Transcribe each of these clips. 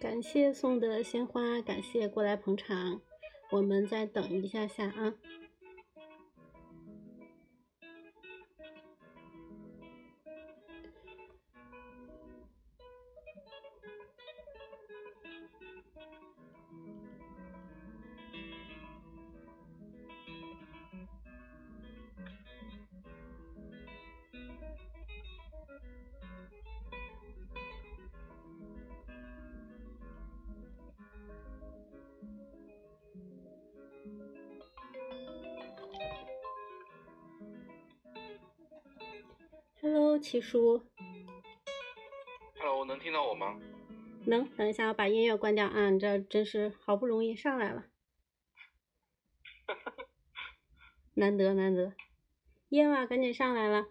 感谢送的鲜花，感谢过来捧场，我们再等一下下啊。Hello，七叔。Hello，能听到我吗？能。等一下，我把音乐关掉啊！你这真是好不容易上来了，难得难得。夜娃，赶紧上来了。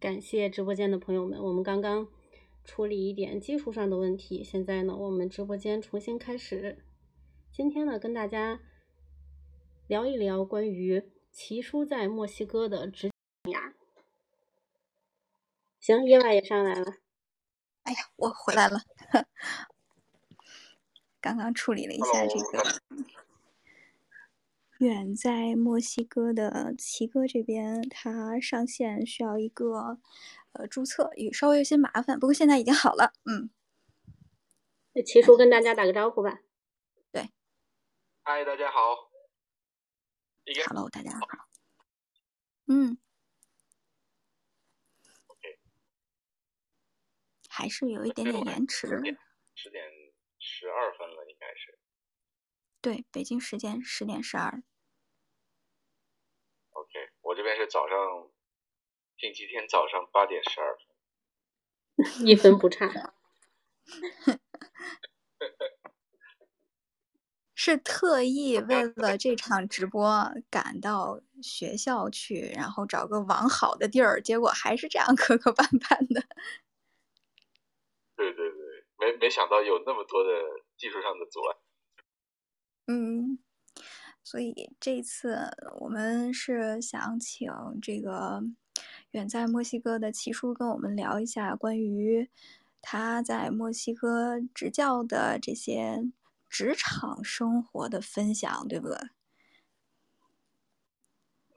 感谢直播间的朋友们，我们刚刚。处理一点技术上的问题，现在呢，我们直播间重新开始。今天呢，跟大家聊一聊关于奇叔在墨西哥的职涯。行，叶娃也上来了。哎呀，我回来了，刚刚处理了一下这个远在墨西哥的奇哥这边，他上线需要一个。呃，注册也稍微有些麻烦，不过现在已经好了。嗯，那齐叔跟大家打个招呼吧。对，嗨，大家好。Hello，大家好。嗯。还是有一点点延迟。十点十二分了，应该是。对，北京时间十点十二。OK，我这边是早上。星期天早上八点十二分，一分不差。是特意为了这场直播赶到学校去，然后找个网好的地儿，结果还是这样磕磕绊绊的。对对对，没没想到有那么多的技术上的阻碍。嗯，所以这次我们是想请这个。远在墨西哥的齐叔跟我们聊一下关于他在墨西哥执教的这些职场生活的分享，对不对？嗯，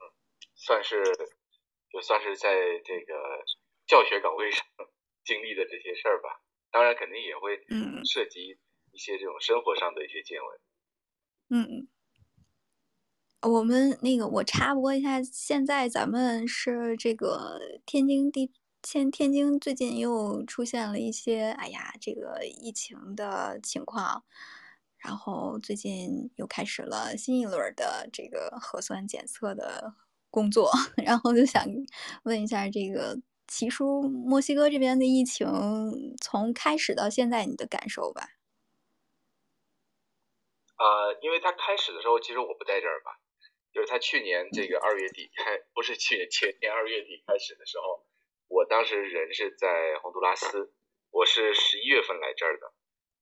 算是，就算是在这个教学岗位上 经历的这些事儿吧。当然，肯定也会涉及一些这种生活上的一些见闻。嗯。我们那个，我插播一下，现在咱们是这个天津地，现天津最近又出现了一些，哎呀，这个疫情的情况，然后最近又开始了新一轮的这个核酸检测的工作，然后就想问一下，这个奇叔，墨西哥这边的疫情从开始到现在，你的感受吧？呃，因为他开始的时候，其实我不在这儿吧。就是他去年这个二月底开，不是去年前年二月底开始的时候，我当时人是在洪都拉斯，我是十一月份来这儿的，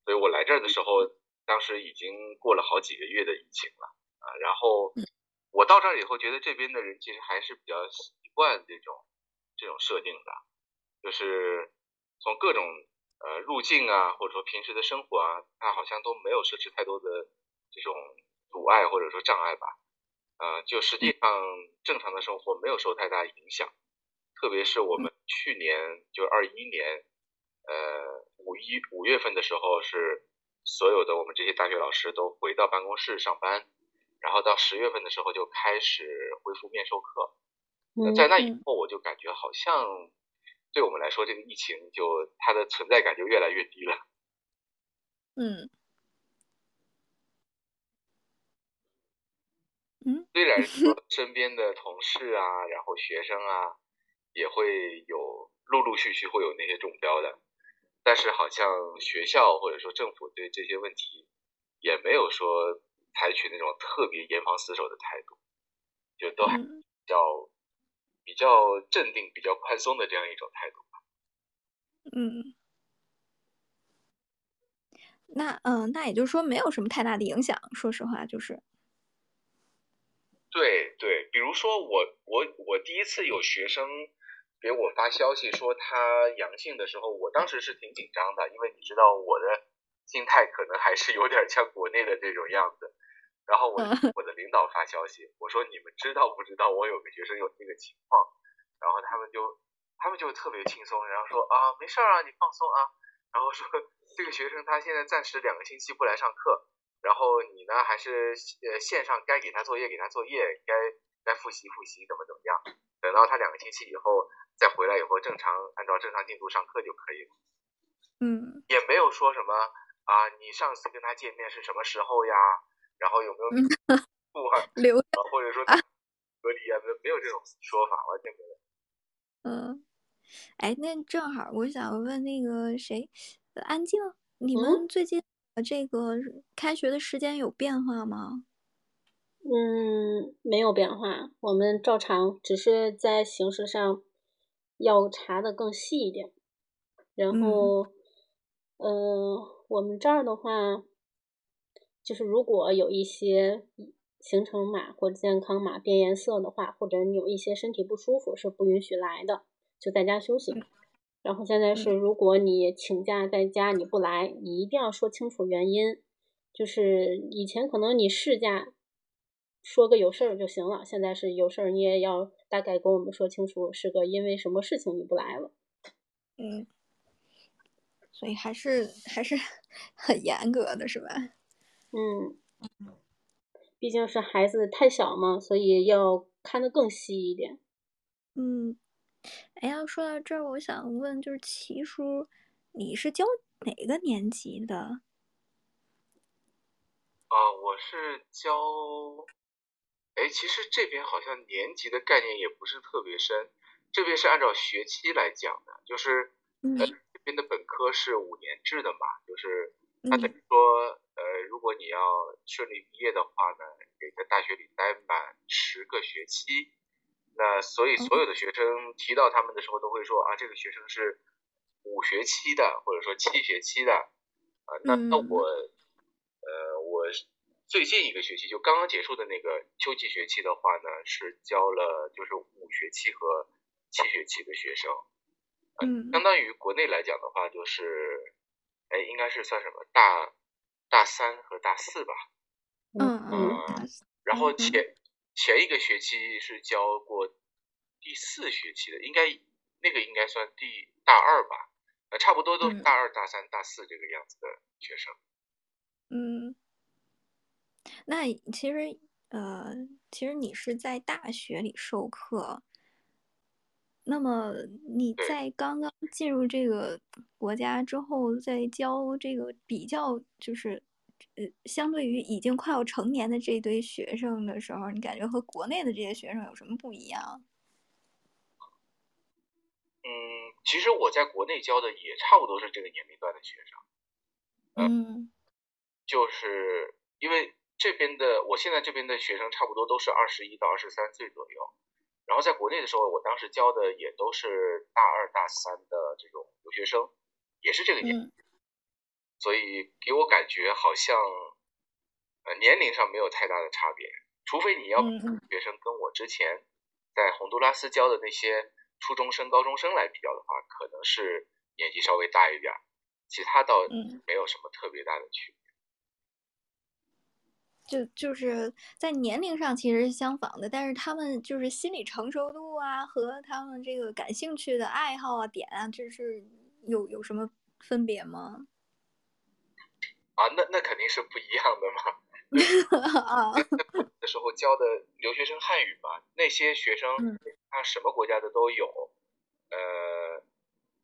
所以我来这儿的时候，当时已经过了好几个月的疫情了啊。然后我到这儿以后，觉得这边的人其实还是比较习惯这种这种设定的，就是从各种呃入境啊，或者说平时的生活啊，他好像都没有设置太多的这种阻碍或者说障碍吧。呃，就实际上正常的生活没有受太大影响，特别是我们去年就二一年，呃五一五月份的时候是所有的我们这些大学老师都回到办公室上班，然后到十月份的时候就开始恢复面授课，在那以后我就感觉好像对我们来说这个疫情就它的存在感就越来越低了，嗯嗯，虽然说身边的同事啊，然后学生啊，也会有陆陆续续会有那些中标的，但是好像学校或者说政府对这些问题也没有说采取那种特别严防死守的态度，就都还比较比较镇定、比较宽松的这样一种态度吧。嗯，那嗯，那也就是说没有什么太大的影响。说实话，就是。对对，比如说我我我第一次有学生给我发消息说他阳性的时候，我当时是挺紧张的，因为你知道我的心态可能还是有点像国内的这种样子。然后我我的领导发消息，我说你们知道不知道我有个学生有这个情况？然后他们就他们就特别轻松，然后说啊没事啊，你放松啊。然后说这个学生他现在暂时两个星期不来上课。然后你呢，还是呃线上该给他作业给他作业，该该复习复习，怎么怎么样？等到他两个星期以后再回来以后，正常按照正常进度上课就可以了。嗯，也没有说什么啊，你上次跟他见面是什么时候呀？然后有没有不啊？留或者说隔离啊？没没有这种说法，完全没有。嗯，哎，那正好我想问那个谁，安静，你们最近？这个开学的时间有变化吗？嗯，没有变化，我们照常，只是在形式上要查的更细一点。然后，嗯，我们这儿的话，就是如果有一些行程码或健康码变颜色的话，或者你有一些身体不舒服，是不允许来的，就在家休息。然后现在是，如果你请假在家你不来，你一定要说清楚原因。就是以前可能你事假说个有事儿就行了，现在是有事儿你也要大概跟我们说清楚，是个因为什么事情你不来了。嗯，所以还是还是 很严格的，是吧？嗯，毕竟是孩子太小嘛，所以要看得更细一点。嗯。哎呀，说到这儿，我想问，就是齐叔，你是教哪个年级的？啊，我是教，哎，其实这边好像年级的概念也不是特别深，这边是按照学期来讲的，就是呃这边的本科是五年制的嘛，就是他等于说，呃，如果你要顺利毕业的话呢，得在大学里待满十个学期。那所以所有的学生提到他们的时候都会说啊，这个学生是五学期的，或者说七学期的啊。那那我呃我最近一个学期就刚刚结束的那个秋季学期的话呢，是教了就是五学期和七学期的学生，嗯，相当于国内来讲的话就是哎应该是算什么大大三和大四吧，嗯嗯，然后前。前一个学期是教过第四学期的，应该那个应该算第大二吧，呃，差不多都是大二、大三、大四这个样子的学生。嗯，那其实呃，其实你是在大学里授课，那么你在刚刚进入这个国家之后，在教这个比较就是。呃，相对于已经快要成年的这一堆学生的时候，你感觉和国内的这些学生有什么不一样？嗯，其实我在国内教的也差不多是这个年龄段的学生。嗯，就是因为这边的，我现在这边的学生差不多都是二十一到二十三岁左右。然后在国内的时候，我当时教的也都是大二大三的这种留学生，也是这个年。所以给我感觉好像，呃，年龄上没有太大的差别，除非你要学生跟我之前在洪都拉斯教的那些初中生、高中生来比较的话，可能是年纪稍微大一点，其他倒没有什么特别大的区别。就就是在年龄上其实是相仿的，但是他们就是心理成熟度啊和他们这个感兴趣的爱好啊点啊，这是有有什么分别吗？啊，那那肯定是不一样的嘛。啊，那时候教的留学生汉语嘛，那些学生他什么国家的都有，呃，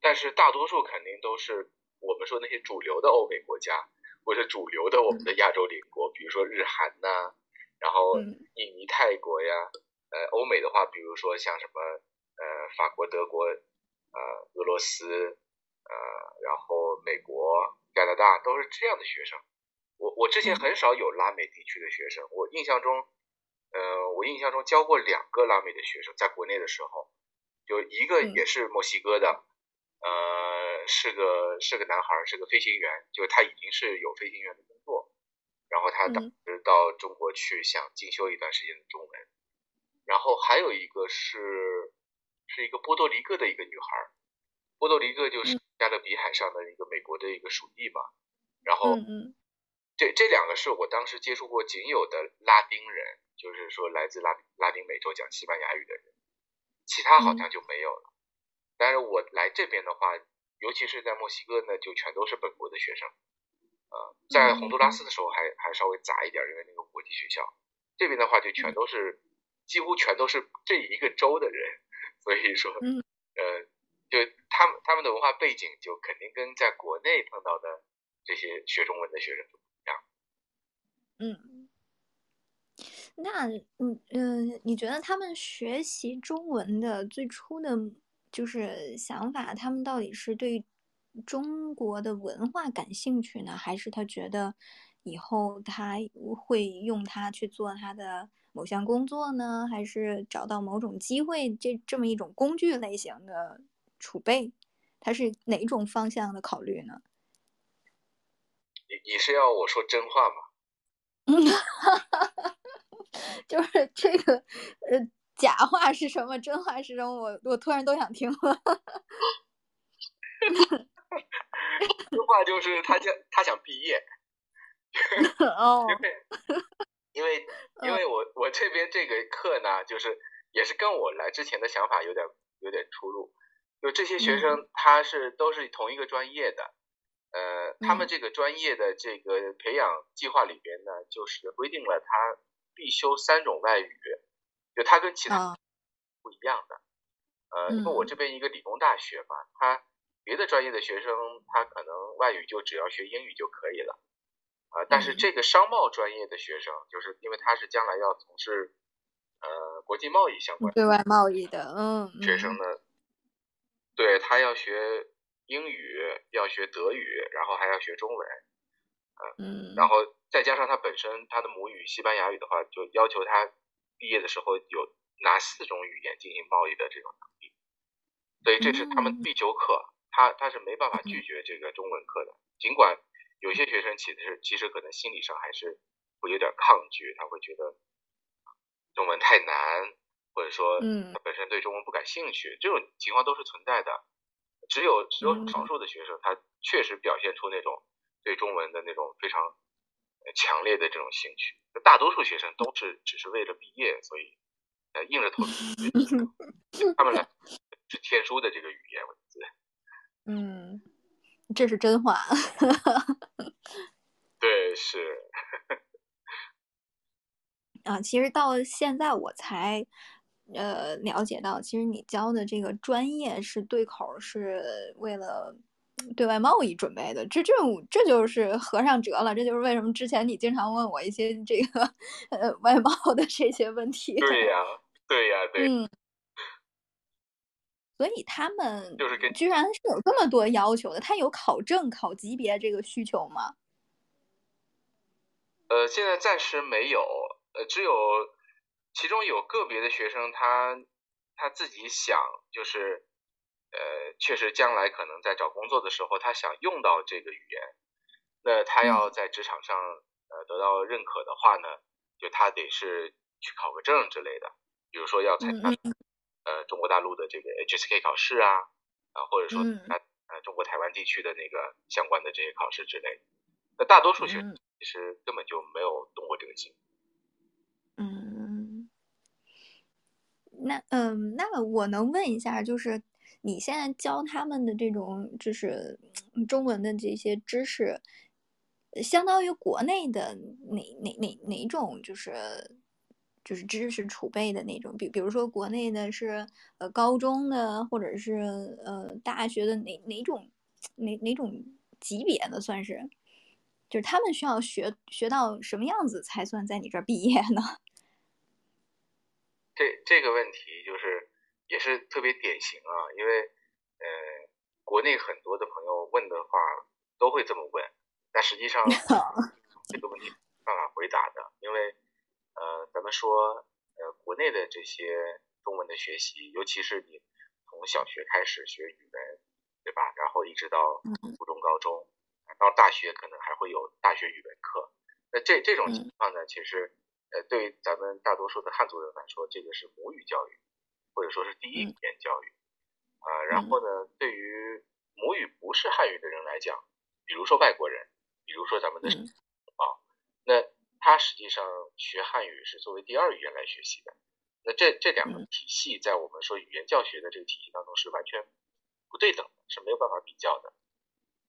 但是大多数肯定都是我们说那些主流的欧美国家，或者主流的我们的亚洲邻国，比如说日韩呐，然后印尼、泰国呀，呃，欧美的话，比如说像什么呃法国、德国，呃俄罗斯，呃然后美国、加拿大都是这样的学生。我我之前很少有拉美地区的学生，我印象中，呃我印象中教过两个拉美的学生，在国内的时候，就一个也是墨西哥的。呃，是个是个男孩，是个飞行员，就他已经是有飞行员的工作，然后他当时到中国去想进修一段时间的中文，然后还有一个是是一个波多黎各的一个女孩，波多黎各就是加勒比海上的一个美国的一个属地嘛，然后这这两个是我当时接触过仅有的拉丁人，就是说来自拉拉丁美洲讲西班牙语的人，其他好像就没有了。但是我来这边的话，尤其是在墨西哥呢，就全都是本国的学生。呃，在洪都拉斯的时候还还稍微杂一点，因为那个国际学校。这边的话就全都是，几乎全都是这一个州的人，所以说，呃，就他们他们的文化背景就肯定跟在国内碰到的这些学中文的学生不一样。嗯，那嗯嗯，你觉得他们学习中文的最初的？就是想法，他们到底是对中国的文化感兴趣呢，还是他觉得以后他会用它去做他的某项工作呢？还是找到某种机会，这这么一种工具类型的储备，它是哪种方向的考虑呢？你你是要我说真话吗？嗯，就是这个，呃。假话是什么？真话是什么？我我突然都想听了。真话就是他想他想毕业。哦。因为因为因为我我这边这个课呢，就是也是跟我来之前的想法有点有点出入。就这些学生他是都是同一个专业的，呃，他们这个专业的这个培养计划里边呢，就是规定了他必修三种外语。就他跟其他不一样的，呃，因为我这边一个理工大学嘛，他别的专业的学生他可能外语就只要学英语就可以了，啊，但是这个商贸专业的学生，就是因为他是将来要从事呃国际贸易相关对外贸易的，嗯，学生呢，对他要学英语，要学德语，然后还要学中文，嗯，然后再加上他本身他的母语西班牙语的话，就要求他。毕业的时候有拿四种语言进行贸易的这种能力，所以这是他们必修课，他他是没办法拒绝这个中文课的。尽管有些学生其实其实可能心理上还是会有点抗拒，他会觉得中文太难，或者说他本身对中文不感兴趣，这种情况都是存在的。只有只有少数的学生，他确实表现出那种对中文的那种非常。强烈的这种兴趣，大多数学生都是只是为了毕业，所以呃硬着头皮。他们来是天书的这个语言文字。嗯，这是真话。对，是。啊，其实到现在我才呃了解到，其实你教的这个专业是对口，是为了。对外贸易准备的，这这种这就是合上折了，这就是为什么之前你经常问我一些这个呃外贸的这些问题。对呀，对呀，对。嗯。所以他们就是居然是有这么多要求的，他有考证、考级别这个需求吗？呃，现在暂时没有，呃，只有其中有个别的学生，他他自己想就是。呃，确实，将来可能在找工作的时候，他想用到这个语言，那他要在职场上呃得到认可的话呢，就他得是去考个证之类的，比如说要参加呃中国大陆的这个 HSK 考试啊，啊或者说他呃中国台湾地区的那个相关的这些考试之类的。那大多数学生其实根本就没有动过这个心。嗯，那嗯，那我能问一下，就是。你现在教他们的这种就是中文的这些知识，相当于国内的哪哪哪哪种就是就是知识储备的那种，比比如说国内的是呃高中的或者是呃大学的哪哪种哪哪种级别的算是？就是他们需要学学到什么样子才算在你这儿毕业呢？这这个问题就是也是特别典型啊，因为呃，国内很多的朋友问的话都会这么问，但实际上 这个问题没办法回答的，因为呃，咱们说呃，国内的这些中文的学习，尤其是你从小学开始学语文，对吧？然后一直到初中、高中，到大学可能还会有大学语文课，那这这种情况呢，其实。呃，对于咱们大多数的汉族人来说，这个是母语教育，或者说是第一语言教育，啊，然后呢，对于母语不是汉语的人来讲，比如说外国人，比如说咱们的啊，那他实际上学汉语是作为第二语言来学习的，那这这两个体系在我们说语言教学的这个体系当中是完全不对等的，是没有办法比较的，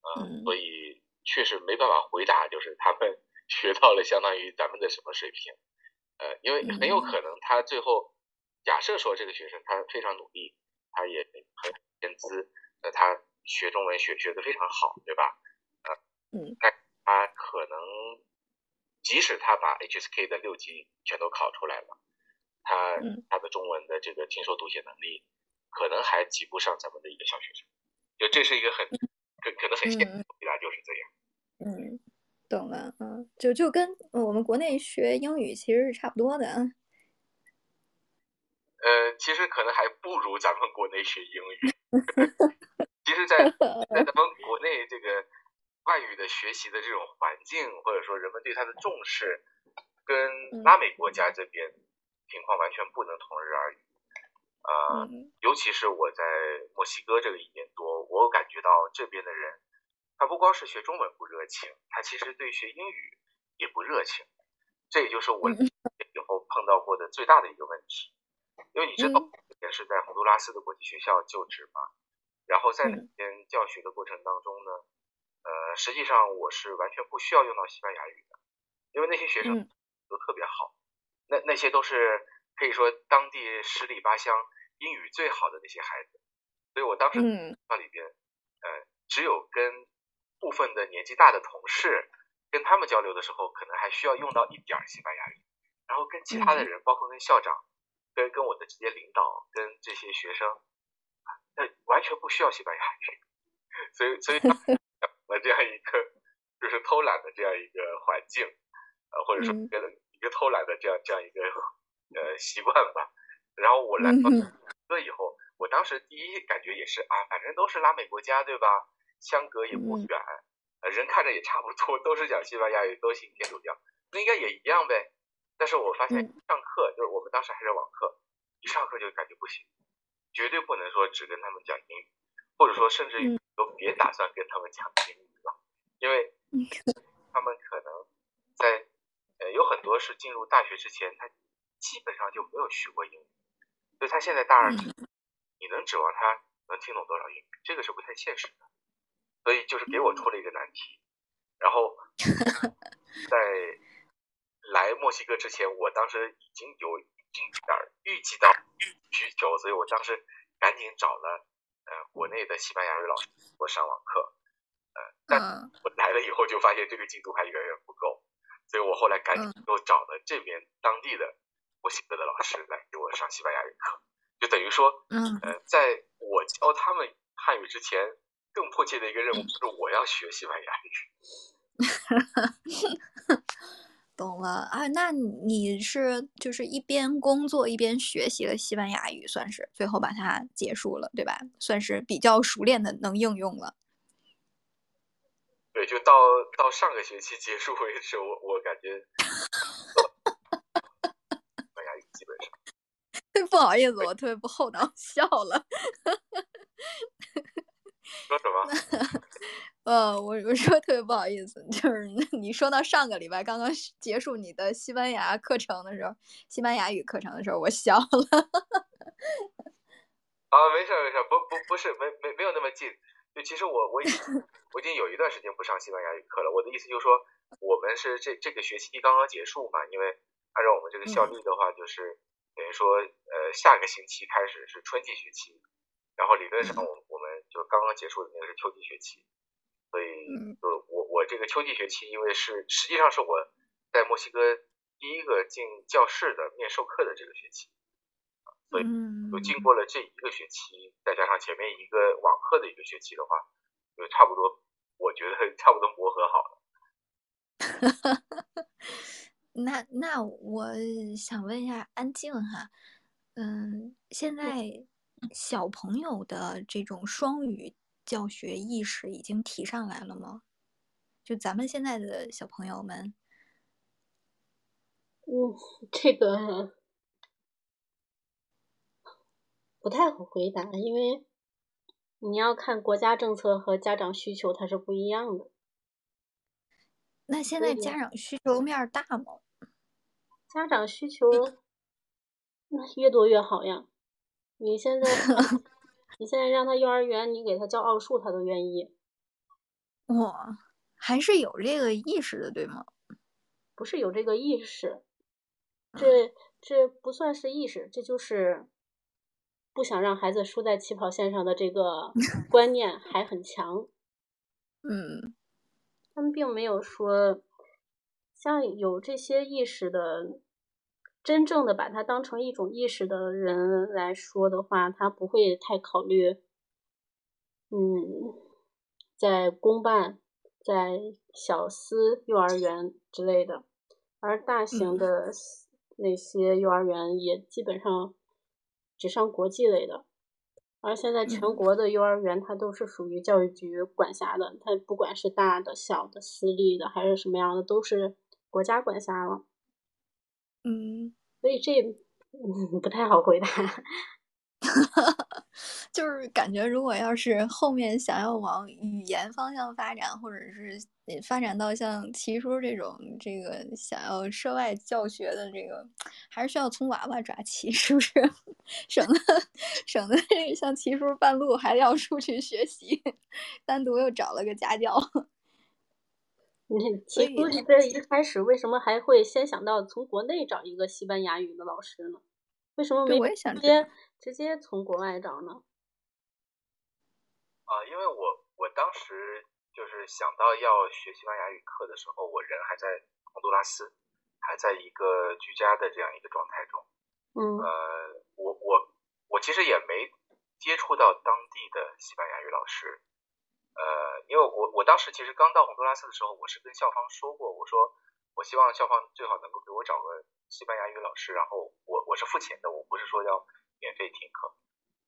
呃，所以确实没办法回答，就是他们学到了相当于咱们的什么水平。呃，因为很有可能他最后假设说这个学生他非常努力，他也很天资，那他学中文学学的非常好，对吧？呃，嗯，但他可能即使他把 HSK 的六级全都考出来了，他他的中文的这个听说读写能力可能还及不上咱们的一个小学生，就这是一个很可可能很现实的回答就是这样。嗯。懂了，嗯，就就跟我们国内学英语其实是差不多的。呃，其实可能还不如咱们国内学英语。其实，在在咱们 国内这个外语的学习的这种环境，或者说人们对它的重视，跟拉美国家这边情况完全不能同日而语。啊，尤其是我在墨西哥这个一年多，我感觉到这边的人。他不光是学中文不热情，他其实对学英语也不热情，这也就是我以后碰到过的最大的一个问题。因为你知道，也是在洪都拉斯的国际学校就职嘛，然后在那边教学的过程当中呢，呃，实际上我是完全不需要用到西班牙语的，因为那些学生都特别好，那那些都是可以说当地十里八乡英语最好的那些孩子，所以我当时那里边，呃，只有跟部分的年纪大的同事跟他们交流的时候，可能还需要用到一点西班牙语，然后跟其他的人，包括跟校长、跟跟我的直接领导、跟这些学生，那完全不需要西班牙语，所以所以我 这样一个就是偷懒的这样一个环境，呃或者说一个一个偷懒的这样这样一个呃习惯吧。然后我来到这以后，我当时第一感觉也是啊，反正都是拉美国家，对吧？相隔也不远，呃，人看着也差不多，都是讲西班牙语，都信天主教，那应该也一样呗。但是我发现上课，就是我们当时还是网课，一上课就感觉不行，绝对不能说只跟他们讲英语，或者说甚至于都别打算跟他们讲英语了，因为他们可能在呃有很多是进入大学之前，他基本上就没有学过英语，所以他现在大二，你能指望他能听懂多少英语？这个是不太现实的。所以就是给我出了一个难题，然后 在来墨西哥之前，我当时已经有一点预计到需求，所以我当时赶紧找了呃国内的西班牙语老师我上网课，呃，但我来了以后就发现这个进度还远远不够，所以我后来赶紧又找了这边当地的墨西哥的老师来给我上西班牙语课，就等于说，呃，在我教他们汉语之前。更迫切的一个任务就是我要学西班牙语。懂了啊，那你是就是一边工作一边学习了西班牙语，算是最后把它结束了，对吧？算是比较熟练的能应用了。对，就到到上个学期结束为止，我我感觉西班牙语基本上。不好意思，我特别不厚道，笑了。说什么？呃，我我说特别不好意思，就是你说到上个礼拜刚刚结束你的西班牙课程的时候，西班牙语课程的时候，我笑了。啊，没事没事，不不不是，没没没有那么近。就其实我我已经 我已经有一段时间不上西班牙语课了。我的意思就是说，我们是这这个学期刚刚结束嘛，因为按照我们这个效率的话，就是等于说呃下个星期开始是春季学期。然后理论上，我就刚刚结束的那个是秋季学期，所以就我我我这个秋季学期，因为是实际上是我在墨西哥第一个进教室的面授课的这个学期，所以就经过了这一个学期，再加上前面一个网课的一个学期的话，就差不多，我觉得 差不多磨合好了。那那我想问一下安静哈，嗯，现在小朋友的这种双语教学意识已经提上来了吗？就咱们现在的小朋友们，嗯，这个不太好回答，因为你要看国家政策和家长需求，它是不一样的。那现在家长需求面大吗？家长需求那越多越好呀！你现在 你现在让他幼儿园，你给他教奥数，他都愿意。哇，还是有这个意识的，对吗？不是有这个意识，这这不算是意识，这就是不想让孩子输在起跑线上的这个 观念还很强。嗯。他们并没有说，像有这些意识的，真正的把它当成一种意识的人来说的话，他不会太考虑，嗯，在公办、在小私幼儿园之类的，而大型的那些幼儿园也基本上只上国际类的。而现在全国的幼儿园，它都是属于教育局管辖的，它不管是大的、小的、私立的还是什么样的，都是国家管辖了。嗯，所以这 不太好回答。就是感觉，如果要是后面想要往语言方向发展，或者是发展到像齐叔这种这个想要涉外教学的这个，还是需要从娃娃抓起，是不是？省得省得像齐叔半路还要出去学习，单独又找了个家教。你齐叔这一开始为什么还会先想到从国内找一个西班牙语的老师呢？为什么没直接直接从国外找呢？啊，因为我我当时就是想到要学西班牙语课的时候，我人还在洪都拉斯，还在一个居家的这样一个状态中。嗯。呃，我我我其实也没接触到当地的西班牙语老师。呃，因为我我当时其实刚到洪都拉斯的时候，我是跟校方说过，我说我希望校方最好能够给我找个。西班牙语老师，然后我我是付钱的，我不是说要免费听课，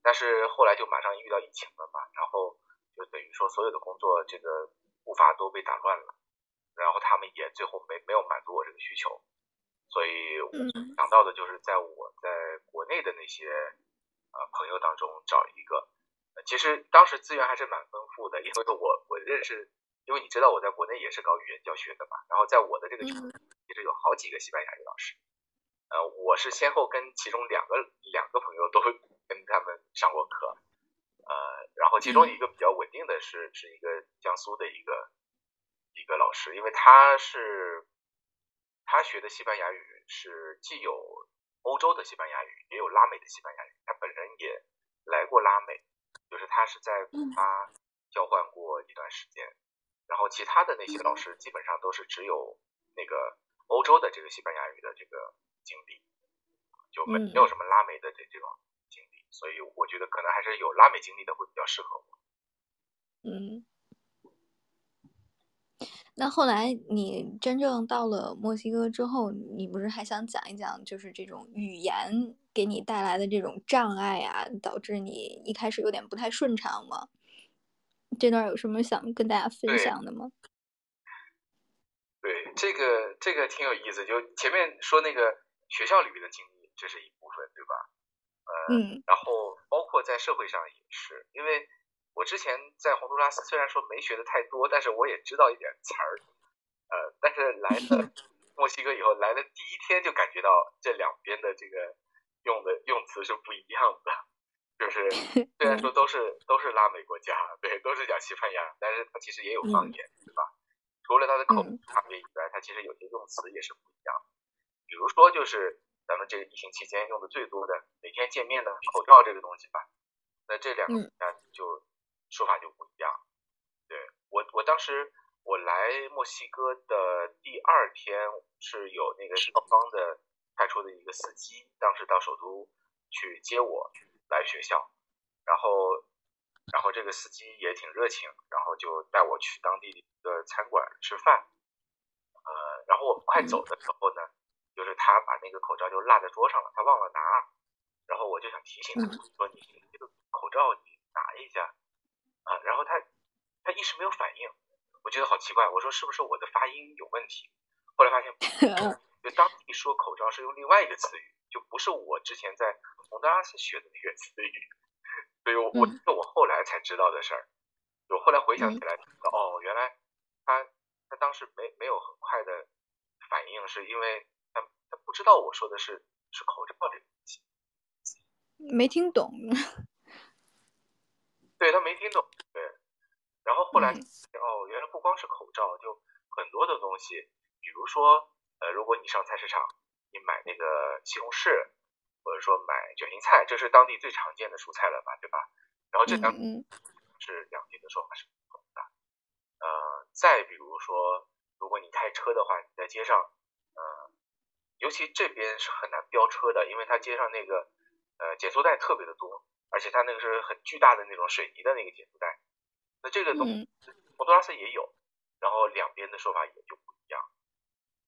但是后来就马上遇到疫情了嘛，然后就等于说所有的工作这个步伐都被打乱了，然后他们也最后没没有满足我这个需求，所以我想到的就是在我在国内的那些呃朋友当中找一个，其实当时资源还是蛮丰富的，因为我我认识。因为你知道我在国内也是搞语言教学的嘛，然后在我的这个群其实有好几个西班牙语老师，呃，我是先后跟其中两个两个朋友都跟他们上过课，呃，然后其中一个比较稳定的是是一个江苏的一个一个老师，因为他是他学的西班牙语是既有欧洲的西班牙语，也有拉美的西班牙语，他本人也来过拉美，就是他是在古巴交换过一段时间。然后其他的那些老师基本上都是只有那个欧洲的这个西班牙语的这个经历，就没没有什么拉美的这这种经历，所以我觉得可能还是有拉美经历的会比较适合我。嗯，那后来你真正到了墨西哥之后，你不是还想讲一讲，就是这种语言给你带来的这种障碍啊，导致你一开始有点不太顺畅吗？这段有什么想跟大家分享的吗？对，这个这个挺有意思。就前面说那个学校里面的经历，这是一部分，对吧？呃，嗯。然后包括在社会上也是，因为我之前在洪都拉斯虽然说没学的太多，但是我也知道一点词儿。呃，但是来了 墨西哥以后，来了第一天就感觉到这两边的这个用的用词是不一样的。就是 虽然说都是都是拉美国家，对，都是讲西班牙，但是它其实也有方言，对吧？除了它的口音差别以外，它其实有些用词也是不一样。比如说，就是咱们这个疫情期间用的最多的，每天见面的口罩这个东西吧，那这两个国家就说法就不一样。对我我当时我来墨西哥的第二天是有那个双方的派出的一个司机，当时到首都去接我来学校，然后然后这个司机也挺热情，然后就带我去当地的一个餐馆吃饭，呃，然后我们快走的时候呢，就是他把那个口罩就落在桌上了，他忘了拿，然后我就想提醒他说你这个口罩你拿一下啊，然后他他一时没有反应。我觉得好奇怪，我说是不是我的发音有问题？后来发现，就当地说口罩是用另外一个词语，就不是我之前在洪都拉斯学的那个词语，所以我我我后来才知道的事儿。我后来回想起来，哦，原来他他当时没没有很快的反应，是因为他他不知道我说的是是口罩这个东西，没听懂。对他没听懂，对。然后后来哦，原来不光是口罩，就很多的东西，比如说呃，如果你上菜市场，你买那个西红柿，或者说买卷心菜，这是当地最常见的蔬菜了吧，对吧？然后这两是两地的说法是不同的。呃，再比如说，如果你开车的话，你在街上，呃，尤其这边是很难飙车的，因为它街上那个呃减速带特别的多，而且它那个是很巨大的那种水泥的那个减速带。那这个东，洪都拉斯也有，然后两边的说法也就不一样，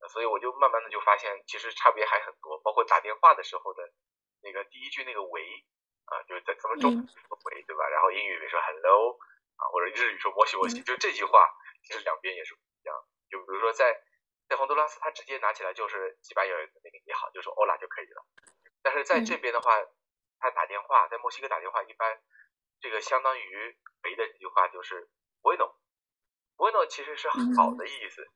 所以我就慢慢的就发现，其实差别还很多，包括打电话的时候的那个第一句那个喂啊，就是在咱们中文说喂对吧？然后英语里说 hello 啊，或者日语说摩西摩西，就这句话其实两边也是不一样。就比如说在在洪都拉斯，他直接拿起来就是西班牙语的那个你好，就说 hola 就可以了。但是在这边的话，他打电话在墨西哥打电话一般。这个相当于喂的一句话就是 bueno，bueno 其实是好的意思，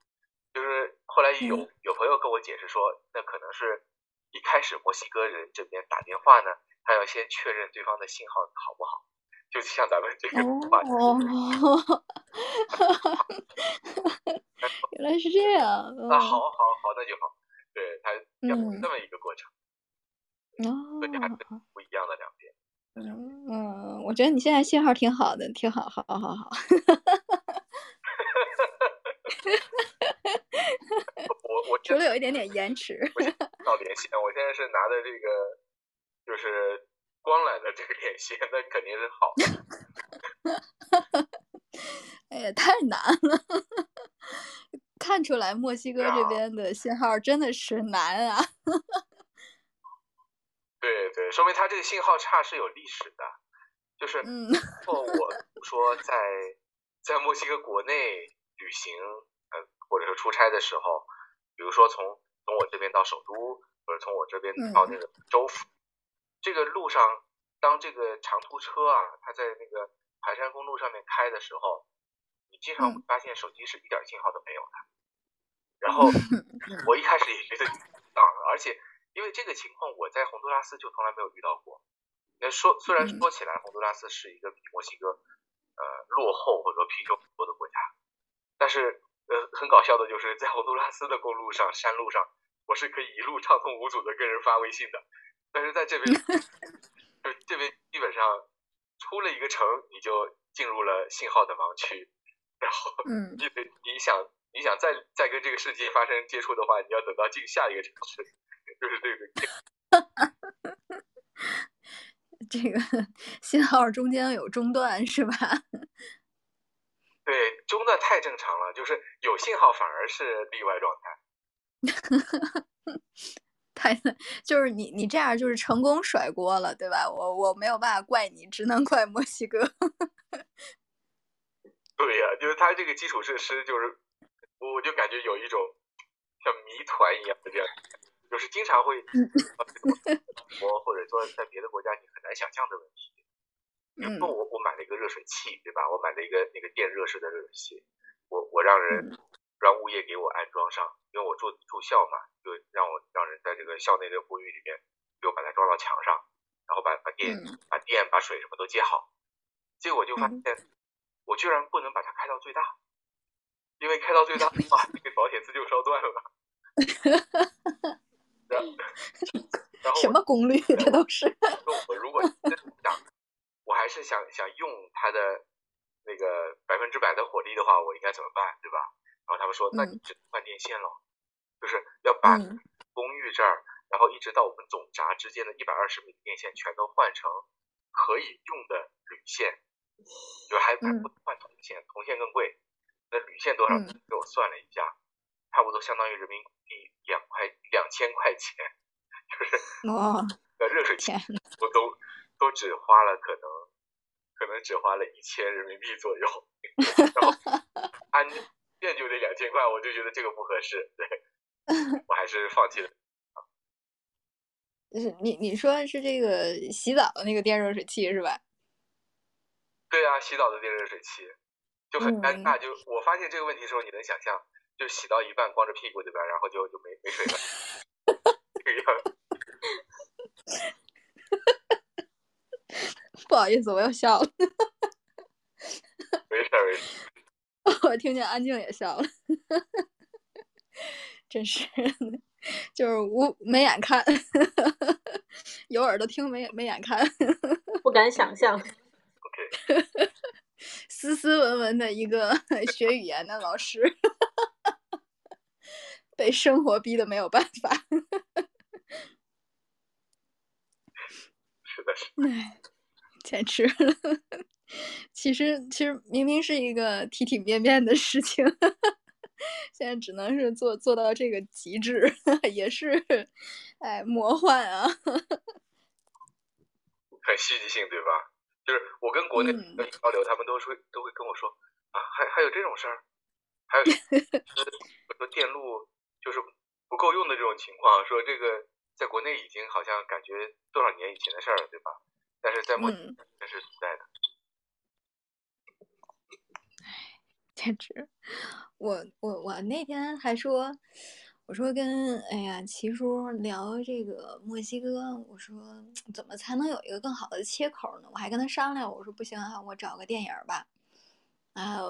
就是后来有有朋友跟我解释说，那可能是一开始墨西哥人这边打电话呢，他要先确认对方的信号好不好，就像咱们这个话，原来是这样，啊，好好好，那就好，对他要这么一个过程，哦，所以还是不一样的两边。嗯嗯，我觉得你现在信号挺好的，挺好，好，好，好。我我除了有一点点延迟。到连线，我现在是拿的这个，就是光缆的这个连线，那肯定是好的。哎呀，太难了！看出来墨西哥这边的信号真的是难啊。对对，说明他这个信号差是有历史的，就是如果我说在在墨西哥国内旅行，呃，或者是出差的时候，比如说从从我这边到首都，或者从我这边到那个州府，这个路上，当这个长途车啊，它在那个盘山公路上面开的时候，你经常会发现手机是一点信号都没有的。然后我一开始也觉得啊，而且。因为这个情况，我在洪都拉斯就从来没有遇到过。那说虽然说起来，洪都拉斯是一个比墨西哥呃落后或者说贫穷很多的国家，但是呃很搞笑的就是在洪都拉斯的公路上、山路上，我是可以一路畅通无阻的跟人发微信的。但是在这边，就这边基本上出了一个城，你就进入了信号的盲区。然后，你得你想你想再再跟这个世界发生接触的话，你要等到进下一个城市。就是这个，这个信号中间有中断是吧？对，中断太正常了，就是有信号反而是例外状态。太，就是你你这样就是成功甩锅了，对吧？我我没有办法怪你，只能怪墨西哥。对呀，就是它这个基础设施，就是我就感觉有一种像谜团一样的这样。就是经常会，我 或者说在别的国家你很难想象的问题。比如说我我买了一个热水器，对吧？我买了一个那个电热式的热水器，我我让人让物业给我安装上，因为我住住校嘛，就让我让人在这个校内的公寓里面给我把它装到墙上，然后把把电把电把水什么都接好。结果就发现我居然不能把它开到最大，因为开到最大的话，那个保险丝就烧断了。然后什么功率？这都是。我如果想，我还是想想用它的那个百分之百的火力的话，我应该怎么办，对吧？然后他们说，那你只能换电线了，就是要把公寓这儿，然后一直到我们总闸之间的一百二十米电线全都换成可以用的铝线，就还还不换铜线，铜线更贵。那铝线多少？给我算了一下，差不多相当于人民币两块两千块钱，就是哇，那热水器我都都只花了可能可能只花了一千人民币左右，然后安电就得两千块，我就觉得这个不合适，对我还是放弃了。就是你你说是这个洗澡的那个电热水器是吧？对啊，洗澡的电热水器就很尴尬。就我发现这个问题的时候，你能想象，就洗到一半光着屁股对吧？然后就就没没水了，这个样。不好意思，我又笑了。没事没事。我听见安静也笑了，真是，就是无没眼看，有耳朵听没没眼看，不敢想象。OK，斯斯文文的一个学语言的老师，被生活逼的没有办法。是的，是。唉，简直了。其实，其实明明是一个体体面面的事情，现在只能是做做到这个极致，也是，哎，魔幻啊！很戏剧性，对吧？就是我跟国内的交流，他们都会都会跟我说啊，还还有这种事儿，还有说 电路就是不够用的这种情况，说这个在国内已经好像感觉多少年以前的事儿了，对吧？但是在目前是存在的。简直，我我我那天还说，我说跟哎呀齐叔聊这个墨西哥，我说怎么才能有一个更好的切口呢？我还跟他商量，我说不行啊，我找个电影吧。啊，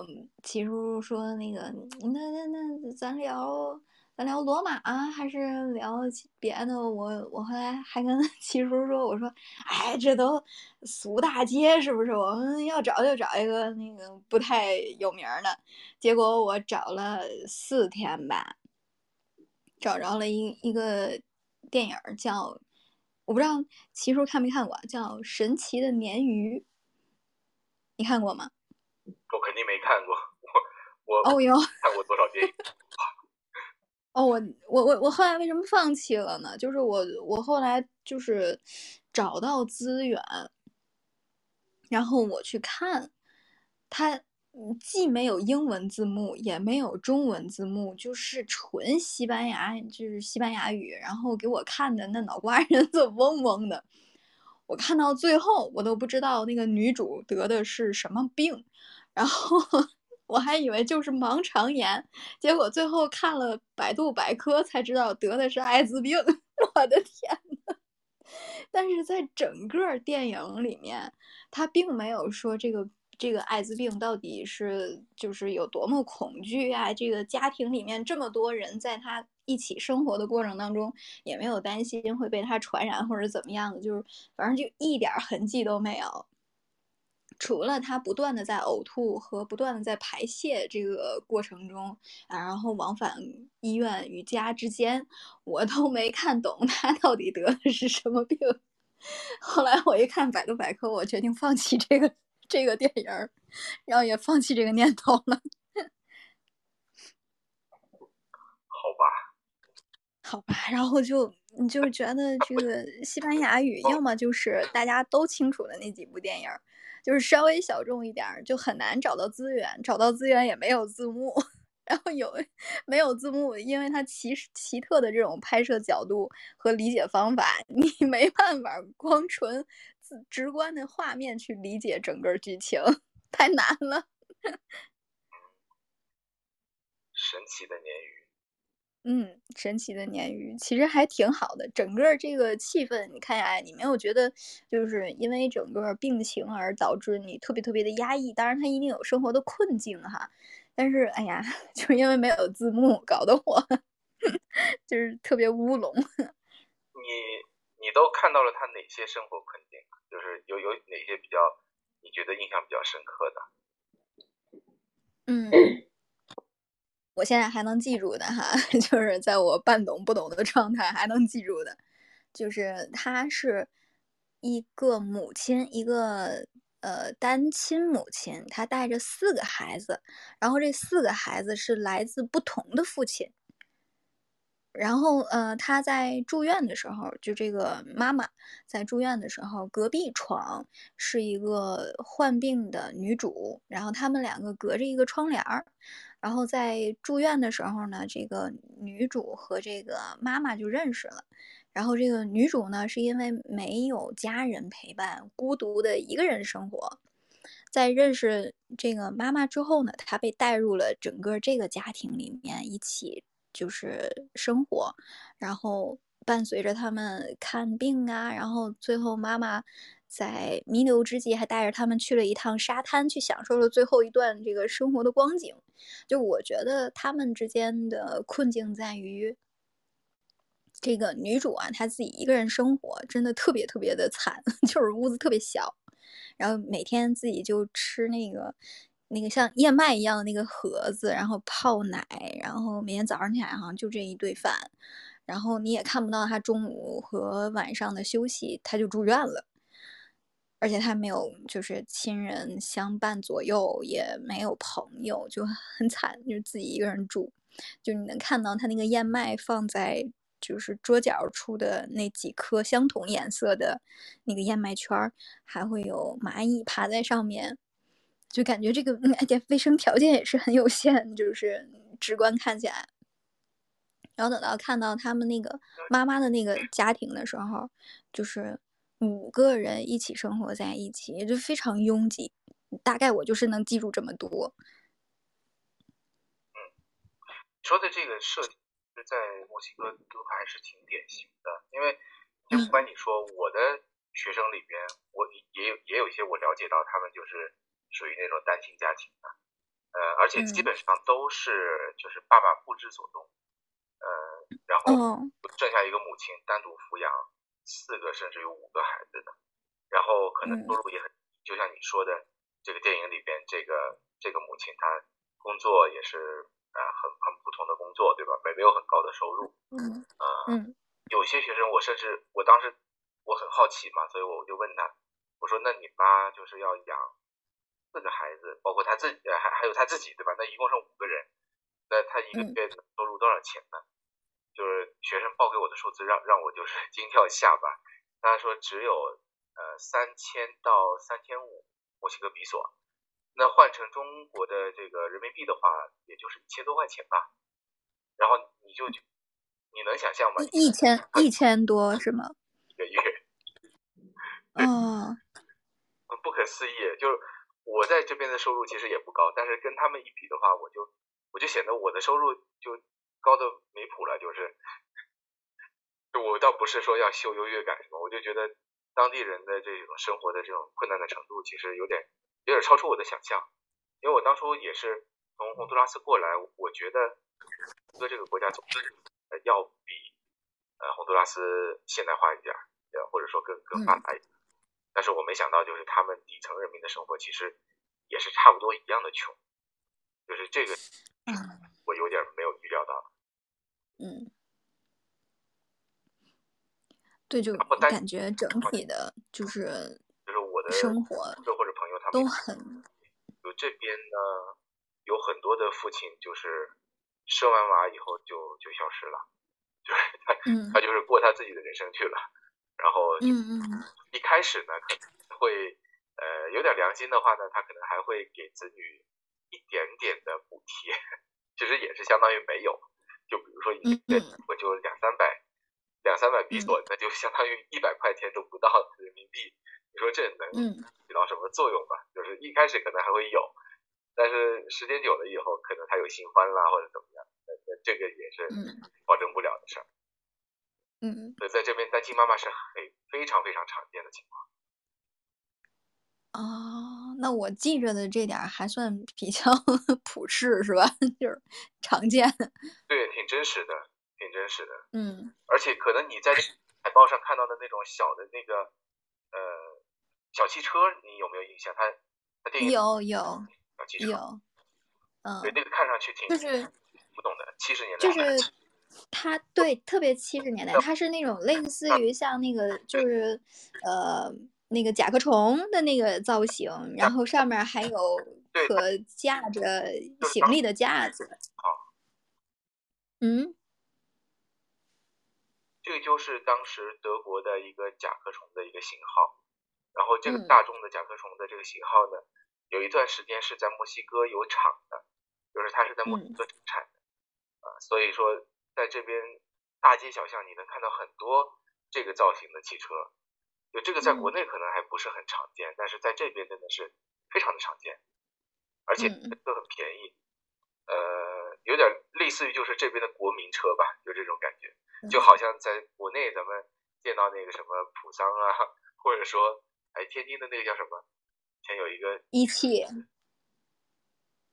齐叔说那个，那那那咱聊。咱聊罗马还是聊别的？我我后来还跟 齐叔说，我说，哎，这都俗大街是不是？我们要找就找一个那个不太有名的。结果我找了四天吧，找着了一一个电影叫，我不知道齐叔看没看过，叫《神奇的鲶鱼》，你看过吗？我肯定没看过，我我哦哟，看过多少电影？哦，我我我我后来为什么放弃了呢？就是我我后来就是找到资源，然后我去看，它既没有英文字幕，也没有中文字幕，就是纯西班牙，就是西班牙语。然后给我看的那脑瓜仁子嗡嗡的，我看到最后我都不知道那个女主得的是什么病，然后。我还以为就是盲肠炎，结果最后看了百度百科才知道得的是艾滋病。我的天呐！但是在整个电影里面，他并没有说这个这个艾滋病到底是就是有多么恐惧啊。这个家庭里面这么多人在他一起生活的过程当中，也没有担心会被他传染或者怎么样的，就是反正就一点痕迹都没有。除了他不断的在呕吐和不断的在排泄这个过程中啊，然后往返医院与家之间，我都没看懂他到底得的是什么病。后来我一看百度百科，我决定放弃这个这个电影儿，然后也放弃这个念头了。好吧，好吧，然后就你就觉得这个西班牙语，要么就是大家都清楚的那几部电影。就是稍微小众一点儿，就很难找到资源，找到资源也没有字幕，然后有没有字幕，因为它奇奇特的这种拍摄角度和理解方法，你没办法光纯直观的画面去理解整个剧情，太难了。神奇的鲶鱼。嗯，神奇的鲶鱼其实还挺好的，整个这个气氛你看下来，你没有觉得就是因为整个病情而导致你特别特别的压抑？当然，他一定有生活的困境哈，但是哎呀，就因为没有字幕，搞得我 就是特别乌龙。你你都看到了他哪些生活困境？就是有有哪些比较你觉得印象比较深刻的？嗯，我现在还能记住的哈，就是在我半懂不懂的状态还能记住的，就是她是一个母亲，一个呃单亲母亲，她带着四个孩子，然后这四个孩子是来自不同的父亲。然后，呃，她在住院的时候，就这个妈妈在住院的时候，隔壁床是一个患病的女主，然后他们两个隔着一个窗帘儿。然后在住院的时候呢，这个女主和这个妈妈就认识了。然后这个女主呢，是因为没有家人陪伴，孤独的一个人生活。在认识这个妈妈之后呢，她被带入了整个这个家庭里面一起。就是生活，然后伴随着他们看病啊，然后最后妈妈在弥留之际还带着他们去了一趟沙滩，去享受了最后一段这个生活的光景。就我觉得他们之间的困境在于，这个女主啊，她自己一个人生活，真的特别特别的惨，就是屋子特别小，然后每天自己就吃那个。那个像燕麦一样的那个盒子，然后泡奶，然后每天早上起来哈就这一顿饭，然后你也看不到他中午和晚上的休息，他就住院了，而且他没有就是亲人相伴左右，也没有朋友，就很惨，就是自己一个人住，就你能看到他那个燕麦放在就是桌角处的那几颗相同颜色的那个燕麦圈，还会有蚂蚁爬在上面。就感觉这个而且卫生条件也是很有限，就是直观看起来。然后等到看到他们那个妈妈的那个家庭的时候，就是五个人一起生活在一起，就非常拥挤。大概我就是能记住这么多。嗯，说的这个设计在墨西哥都还是挺典型的，因为就不管你说我的学生里边，我也有也有一些我了解到他们就是。属于那种单亲家庭的，呃，而且基本上都是就是爸爸不知所踪，呃，然后剩下一个母亲单独抚养四个甚至有五个孩子的，然后可能收入也很，就像你说的，这个电影里边这个这个母亲她工作也是啊很很普通的工作，对吧？没没有很高的收入，嗯，啊，有些学生我甚至我当时我很好奇嘛，所以我就问他，我说那你妈就是要养。四个孩子，包括他自己，还还有他自己，对吧？那一共是五个人，那他一个月收入多少钱呢？就是学生报给我的数字，让让我就是 惊掉下巴。他说只有呃三千到三千五墨西哥比索，那换成中国的这个人民币的话，也就是一千多块钱吧。然后你就你能想象吗？一千一千多是吗？一个月。哦，不可思议，就是。我在这边的收入其实也不高，但是跟他们一比的话，我就我就显得我的收入就高的没谱了，就是，就我倒不是说要秀优越感什么，我就觉得当地人的这种生活的这种困难的程度，其实有点有点超出我的想象，因为我当初也是从洪都拉斯过来，我觉得哥这个国家总是要比呃洪都拉斯现代化一点，呃或者说更更发达一点。但是我没想到，就是他们底层人民的生活其实也是差不多一样的穷，就是这个，我有点没有预料到。嗯，对，就感觉整体的，就是就是我的生活，或者朋友他们都很。就这边呢，有很多的父亲就是生完娃以后就就消失了，就是他他就是过他自己的人生去了。然后，嗯嗯，一开始呢，可能会，呃，有点良心的话呢，他可能还会给子女一点点的补贴，其实也是相当于没有。就比如说一个月我就两三百，两三百比索，那就相当于一百块钱都不到人民币。你说这能起到什么作用吧？就是一开始可能还会有，但是时间久了以后，可能他有新欢啦或者怎么样，那那这个也是保证不了的事儿。嗯，所以，在这边单亲妈妈是很非常非常常见的情况。哦，那我记着的这点还算比较 普世是吧？就是常见。对，挺真实的，挺真实的。嗯。而且可能你在海报上看到的那种小的那个呃小汽车，你有没有印象？它它电影有有小汽车有。嗯，对，那个看上去挺就是不懂的，七十年代就是它对特别七十年代，它是那种类似于像那个就是呃那个甲壳虫的那个造型，然后上面还有对可架着行李的架子。嗯？这个就是当时德国的一个甲壳虫的一个型号，然后这个嗯。大众的甲壳虫的这个型号呢，有一段时间是在墨西哥有厂的，就是它是在墨西哥生产的，啊、所以说在这边大街小巷你能看到很多这个造型的汽车，就这个在国内可能还不是很常见，但是在这边真的是非常的常见，而且嗯都很便宜，呃，有点类似于就是这边的国民车吧，就这种感觉。就好像在国内咱们见到那个什么普桑啊，或者说哎天津的那个叫什么，以前有一个一汽、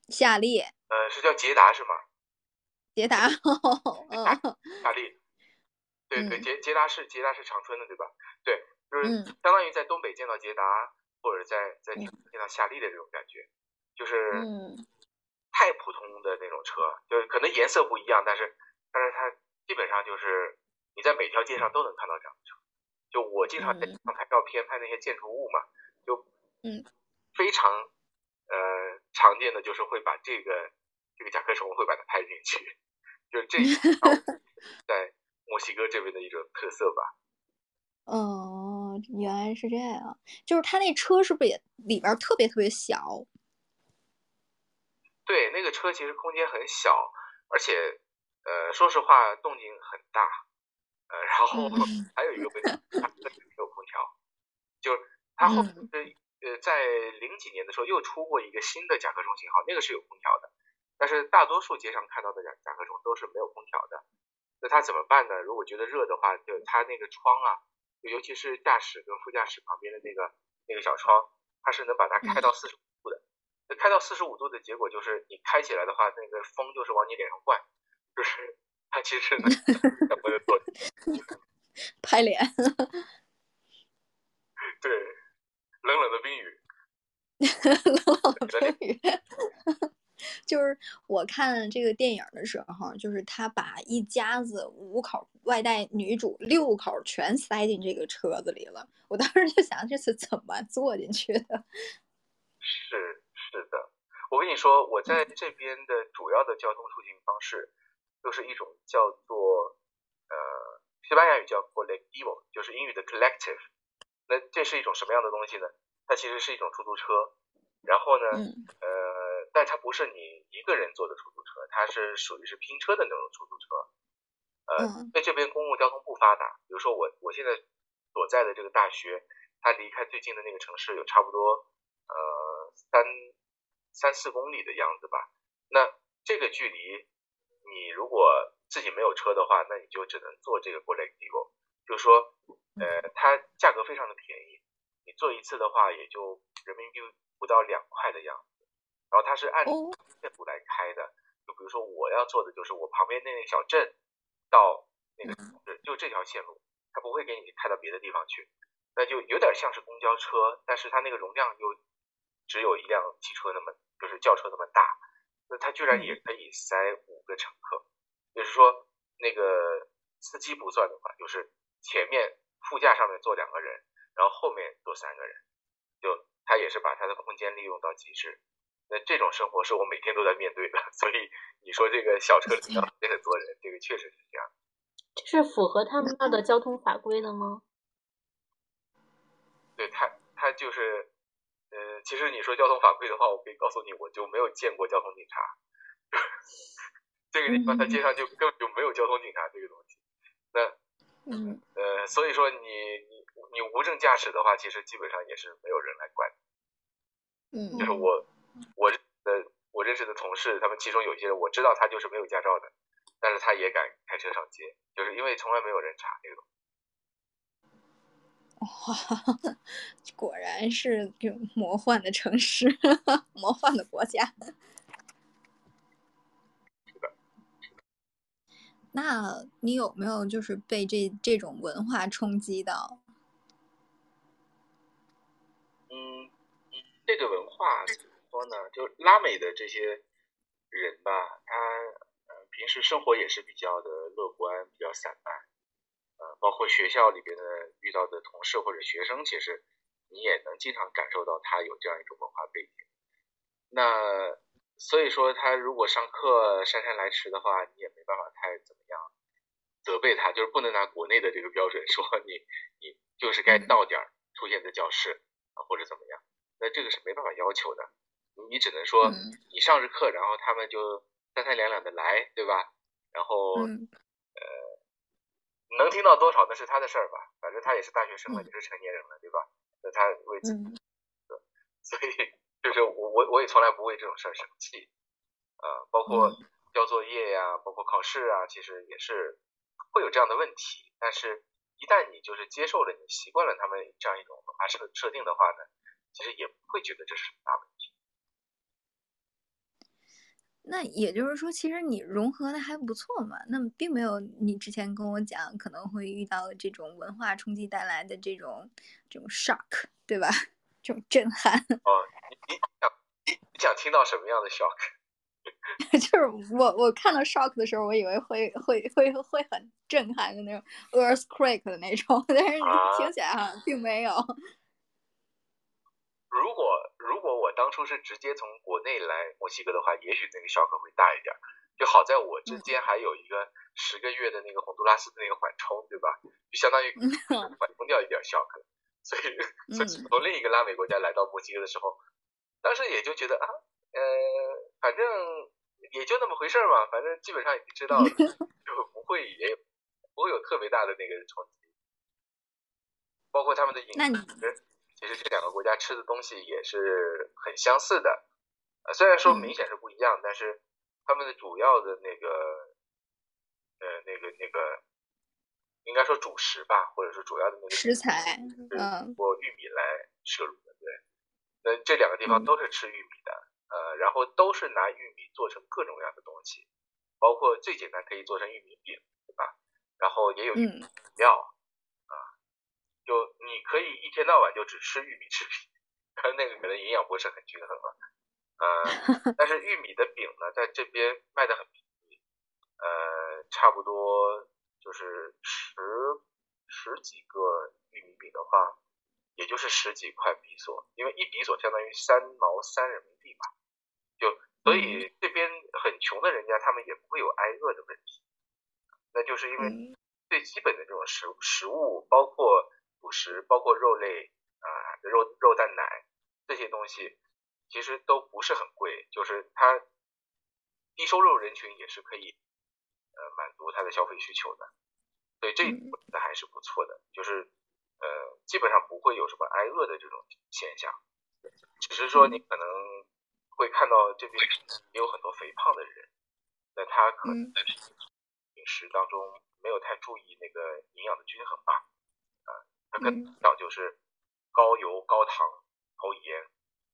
夏利、呃是叫捷达是吗？捷达，嗯夏利，对对嗯。捷捷达是捷达是长春的对吧？对，就是嗯。相当于在东北见到捷达，或者在在嗯。见到夏利的这种感觉，就是嗯。太普通的那种车，就是可能颜色不一样，但是但是它基本上就是你在每条街上都能看到这样的车。就我经常在拍照片，拍那些建筑物嘛，就嗯。非常呃常见的就是会把这个这个甲壳虫会把它拍进去，就这是 在墨西哥这边的一种特色吧。哦，原来是这样，就是他那车是不是也里边特别特别小？对，那个车其实空间很小，而且呃说实话动静很大，呃然后嗯还有一个问题，它车里没有空调，就是它后嗯呃呃在零几年的时候又出过一个新的甲壳虫型号，那个是有空调的，但是大多数街上看到的甲甲壳虫都是没有空调的。那它怎么办呢？如果觉得热的话，就它那个窗啊，就尤其是驾驶跟副驾驶旁边的那个那个小窗，它是能把它开到四十五度的。那开到四十五度的结果就是，你开起来的话，那个风就是往你脸上灌，就是它其实能干活的作用。拍脸，对，冷冷的冰雨。冷冷的冰雨。就是我看这个电影的时候，就是他把一家子五口外带女主六口全塞进这个车子里了。我当时就想，这是怎么坐进去的？是是的，我跟你说，我在这边的主要的交通出行方式，就是一种叫做呃西班牙语叫 collectivo，就是英语的 collective。那这是一种什么样的东西呢？它其实是一种出租车，然后呢，嗯呃，但它不是你一个人坐的出租车，它是属于是拼车的那种出租车。呃，嗯在这边公共交通不发达，比如说我我现在所在的这个大学，它离开最近的那个城市有差不多呃三三四公里的样子吧。那这个距离，你如果自己没有车的话，那你就只能坐这个 colectivo，就是说，呃，它价格非常的便宜，你坐一次的话也就人民币不到两块的样子。然后它是按哦。线路来开的，就比如说我要做的就是我旁边那个小镇到那个城市，就这条线路，它不会给你开到别的地方去，那就有点像是公交车，但是它那个容量又只有一辆汽车那么，就是轿车那么大，那它居然也可以塞五个乘客，就是说那个司机不算的话，就是前面副驾上面坐两个人，然后后面坐三个人，就它也是把他的空间利用到极致。那这种生活是我每天都在面对的，所以你说这个小车里要塞很多人，这个确实是这样。这是符合他们那儿的交通法规的吗？对他，他就是，呃，其实你说交通法规的话，我可以告诉你，我就没有见过交通警察。这个地方它街上就根本就没有交通警察这个东西。那嗯呃，所以说你你你无证驾驶的话，其实基本上也是没有人来管。嗯就是我我的我认识的同事，他们其中有些人我知道他就是没有驾照的，但是他也敢开车上街，就是因为从来没有人查这个东西。哇，果然是这种魔幻的城市，魔幻的国家。那你有没有就是被这这种文化冲击到？嗯，这个文化怎么说呢？就拉美的这些人吧，他呃平时生活也是比较的乐观，比较散漫，呃，包括学校里边的遇到的同事或者学生，其实你也能经常感受到他有这样一种文化背景。那所以说，他如果上课姗姗来迟的话，你也没办法太怎么样责备他，就是不能拿国内的这个标准说你你就是该到点儿出现在教室啊或者怎么样，那这个是没办法要求的。你只能说你上着课，然后他们就三三两两的来，对吧？然后呃，能听到多少那是他的事儿吧，反正他也是大学生了，也是成年人了，对吧？那他为此，所以就是我我我也从来不为这种事儿生气，呃，包括交作业呀，包括考试啊，其实也是会有这样的问题。但是，一旦你就是接受了，你习惯了他们这样一种文化设设定的话呢，其实也不会觉得这是什么大问题。那也就是说，其实你融合的还不错嘛。那么，并没有你之前跟我讲可能会遇到这种文化冲击带来的这种这种 shock，对吧？这种震撼。哦，你你想你你想听到什么样的 shock？就是我我看到 shock 的时候，我以为会会会会很震撼的那种 earthquake 的那种，但是听起来好像并没有。如果如果我当初是直接从国内来墨西哥的话，也许那个 shock 会大一点。就好在我之间还有一个十个月的那个洪都拉斯的那个缓冲，对吧？就相当于缓冲掉一点 shock。所以，所以 从另一个拉美国家来到墨西哥的时候，当时也就觉得啊，呃，反正也就那么回事儿嘛，反正基本上已经知道了，就不会也不会有特别大的那个冲击。包括他们的饮食。其实这两个国家吃的东西也是很相似的，呃，虽然说明显是不一样，但是他们的主要的那个，呃，那个那个，应该说主食吧，或者是主要的那个食材，嗯，过玉米来摄入的，对。那这两个地方都是吃玉米的，呃，然后都是拿玉米做成各种各样的东西，包括最简单可以做成玉米饼，对吧？然后也有玉米料。啊就你可以一天到晚就只吃玉米制品，那个可能营养不是很均衡了，呃，但是玉米的饼呢，在这边卖的很便宜，呃，差不多就是十十几个玉米饼的话，也就是十几块比索，因为一比索相当于三毛三人民币吧，就所以这边很穷的人家，他们也不会有挨饿的问题，那就是因为最基本的这种食食物，包括。主食包括肉类啊，肉肉蛋奶这些东西，其实都不是很贵，就是它低收入人群也是可以呃满足他的消费需求的，所以这我觉得还是不错的，就是呃基本上不会有什么挨饿的这种现象，只是说你可能会看到这边也有很多肥胖的人，那他可能饮食当中没有太注意那个营养的均衡吧。啊，他可能就是高油、高糖、高盐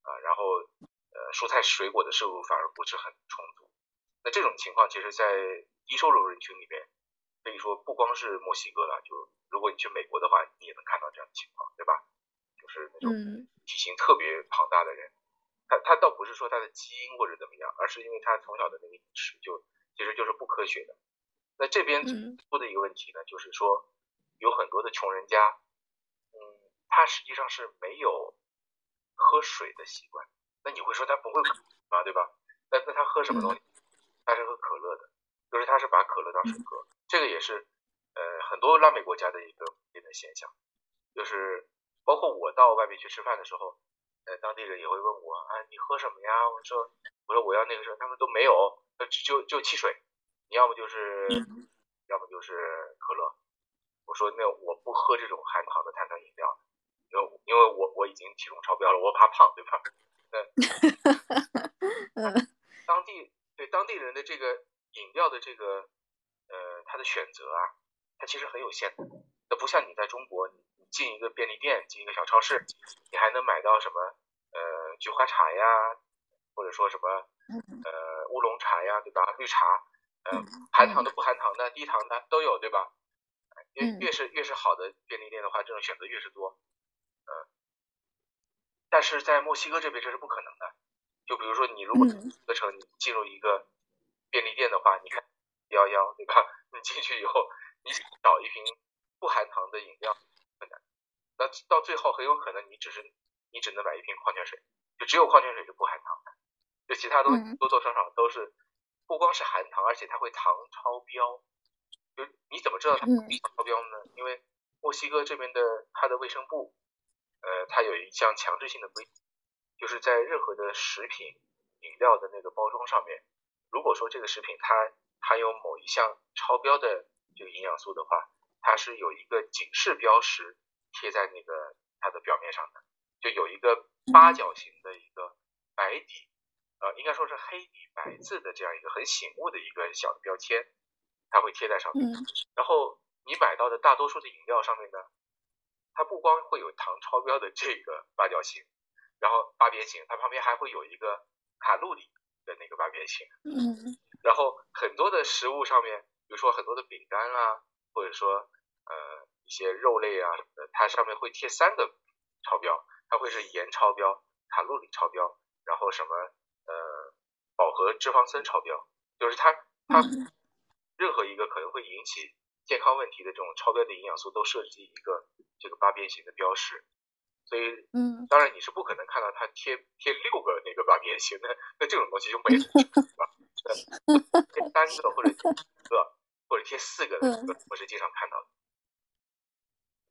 啊，然后呃蔬菜水果的摄入反而不是很充足。那这种情况其实，在低收入人群里面，可以说不光是墨西哥了，就如果你去美国的话，你也能看到这样的情况，对吧？就是那种体型特别庞大的人，他他倒不是说他的基因或者怎么样，而是因为他从小的那个饮食就其实就是不科学的。那这边出的一个问题呢，就是说有很多的穷人家。嗯他实际上是没有喝水的习惯，那你会说他不会渴吗？对吧？那那他喝什么东西？他是喝可乐的，就是他是把可乐当水喝。这个也是呃很多拉美国家的一个普遍的现象，就是包括我到外面去吃饭的时候，呃当地人也会问我啊你喝什么呀？我说我说我要那个什么他们都没有，就就汽水，你要么就是要么就是可乐。我说那我不喝这种含糖的碳酸饮料。因为因为我我已经体重超标了，我怕胖，对吧？嗯，当地对当地人的这个饮料的这个呃，他的选择啊，它其实很有限的。那不像你在中国，你你进一个便利店，进一个小超市，你还能买到什么呃菊花茶呀，或者说什么呃乌龙茶呀，对吧？绿茶，呃含糖的、不含糖的、低糖的都有，对吧？越越是越是好的便利店的话，这种选择越是多。嗯但是在墨西哥这边这是不可能的，就比如如说你如果课程你进入一个便利店的话，你看幺幺对吧？你进去以后，你找一瓶不含糖的饮料困难，那到最后很有可能你只是你只能买一瓶矿泉水，就只有矿泉水是不含糖的，就其他东西多多少少都是不光是含糖，而且它会糖超标。就你怎么知道它超标呢？因为墨西哥这边的它的卫生部，呃，它有一项强制性的规定，就是在任何的食品饮料的那个包装上面，如果说这个食品它含有某一项超标的这个营养素的话，它是有一个警示标识贴在那个它的表面上的，就有一个八角形的一个白底，呃，应该说是黑底白字的这样一个很醒目的一个小的标签。它会贴在上面，然后你买到的大多数的饮料上面呢，它不光会有糖超标的这个八角形，然后八边形，它旁边还会有一个卡路里的那个八边形。嗯，然后很多的食物上面，比如说很多的饼干啊，或者说呃一些肉类啊什么的，它上面会贴三个超标，它会是盐超标、卡路里超标，然后什么呃饱和脂肪酸超标，就是它它。任何一个可能会引起健康问题的这种超标的营养素，都设计一个这个八边形的标识。所以，嗯，当然你是不可能看到他贴贴六个那个八边形的，那这种东西就没了，是吧？贴三个或者贴五个或者贴四个的，我是经常看到的。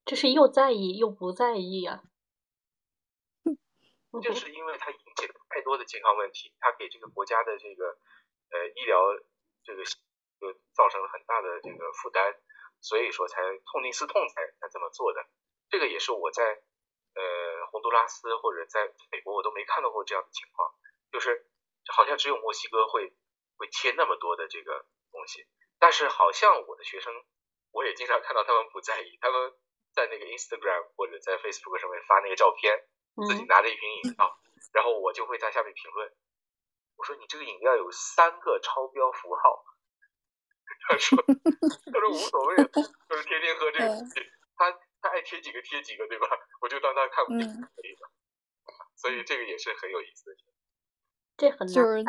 这是又在意又不在意呀。就是因为它引起了太多的健康问题，它给这个国家的这个呃医疗这个。就造成了很大的这个负担，所以说才痛定思痛才才这么做的。这个也是我在呃洪都拉斯或者在美国我都没看到过这样的情况，就是好像只有墨西哥会会贴那么多的这个东西，但是好像我的学生我也经常看到他们不在意，他们在那个 Instagram 或者在 Facebook 上面发那个照片，自己拿着一瓶饮料，然后我就会在下面评论，我说你这个饮料有三个超标符号。他说：“他说无所谓，就是天天喝这个东西，他 他爱贴几个贴几个，对吧？我就当他看不见可以了。所以这个也是很有意思的。这很就是，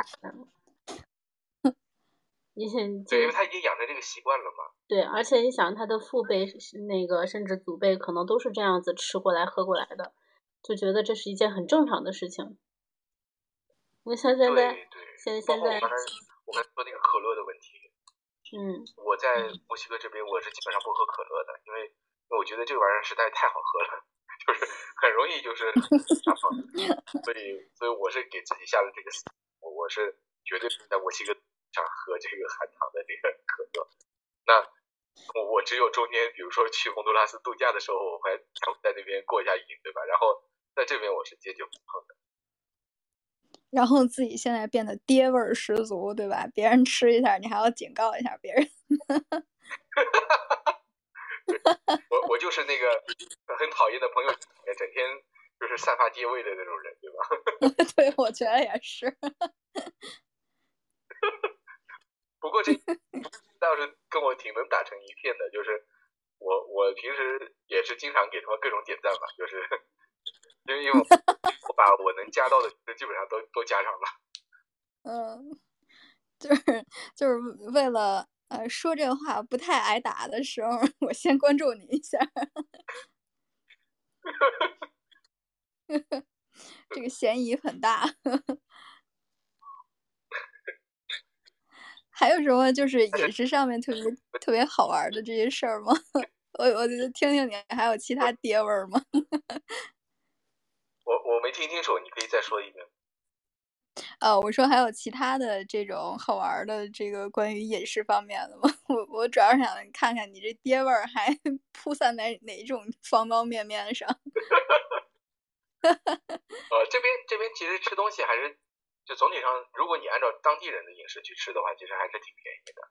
你想，对，因为他已经养成这个习惯了嘛。对，而且你想，他的父辈是那个，甚至祖辈可能都是这样子吃过来喝过来的，就觉得这是一件很正常的事情。你像现在，现现在，我刚才说那个可乐的问题。”嗯，我在墨西哥这边，我是基本上不喝可乐的，因为因为我觉得这个玩意儿实在太好喝了，就是很容易就是 发胖，所以所以我是给自己下了这个，我我是绝对是在墨西哥上喝这个含糖的这个可乐。那我我只有中间，比如说去洪都拉斯度假的时候，我还在那边过一下瘾，对吧？然后在这边我是坚决不碰的。然后自己现在变得爹味儿十足，对吧？别人吃一下，你还要警告一下别人。我我就是那个很讨厌的朋友，整天就是散发爹味的那种人，对吧？对，我觉得也是。不过这倒是跟我挺能打成一片的，就是我我平时也是经常给他们各种点赞吧，就是。因为因为我把我能加到的基本上都都加上了，嗯，就是就是为了呃说这话不太挨打的时候，我先关注你一下，这个嫌疑很大。还有什么就是饮食上面特别特别好玩的这些事儿吗？我我就听听你还有其他爹味儿吗？我我没听清楚，你可以再说一遍。呃，我说还有其他的这种好玩的这个关于饮食方面的吗？我我主要是想看看你这爹味儿还 铺散在哪种方方面面上。呃，这边这边其实吃东西还是就总体上，如果你按照当地人的饮食去吃的话，其实还是挺便宜的。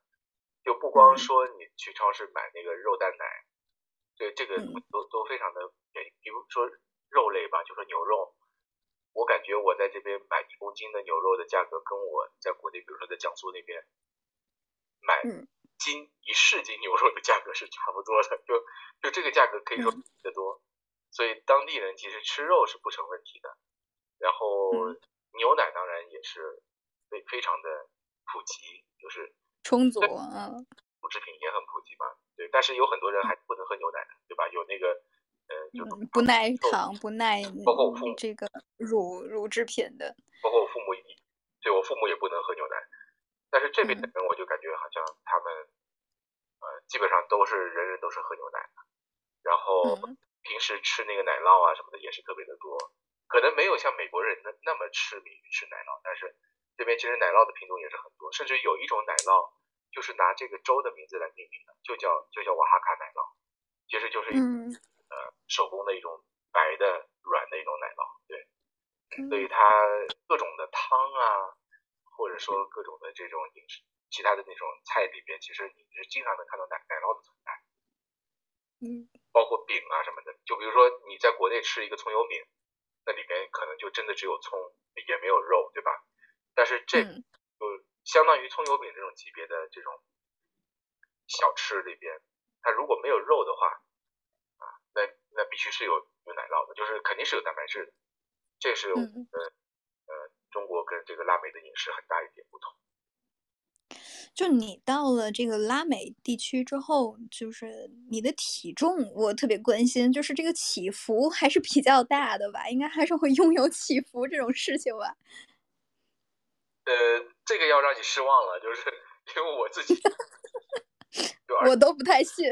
就不光说你去超市买那个肉蛋奶，对这个都都非常的便宜。比如说。肉类吧，就说牛肉，我感觉我在这边买一公斤的牛肉的价格，跟我在国内，比如说在江苏那边买斤一市斤牛肉的价格是差不多的，就就这个价格可以说比得多，所以当地人其实吃肉是不成问题的。然后牛奶当然也是非非常的普及，就是充足，啊，乳制品也很普及嘛，对，但是有很多人还不能喝牛奶的，对吧？有那个呃，就不耐糖、不耐包括我父母这个乳乳制品的，包括我父母也，对我父母也不能喝牛奶，但是这边的人我就感觉好像他们呃基本上都是人人都是喝牛奶的，然后平时吃那个奶酪啊什么的也是特别的多。可能没有像美国人那那么痴迷于吃奶酪，但是这边其实奶酪的品种也是很多，甚至有一种奶酪就是拿这个州的名字来命名的，就叫就叫瓦哈卡奶酪，其实就是呃手工的一种白的软的一种奶酪，对，所以它各种的汤啊，或者说各种的这种饮食，其他的那种菜里边，其实你是经常能看到奶奶酪的存在，嗯，包括饼啊什么的，就比如说你在国内吃一个葱油饼。那里边可能就真的只有葱，也没有肉，对吧？但是这就相当于葱油饼这种级别的这种小吃里边，它如果没有肉的话，啊，那那必须是有有奶酪的，就是肯定是有蛋白质的。这是呃呃中国跟这个拉美的饮食很大一点不同。就你到了这个拉美地区之后，就是你的体重，我特别关心，就是这个起伏还是比较大的吧？应该还是会拥有起伏这种事情吧？呃，这个要让你失望了，就是因为我自己，我都不太信。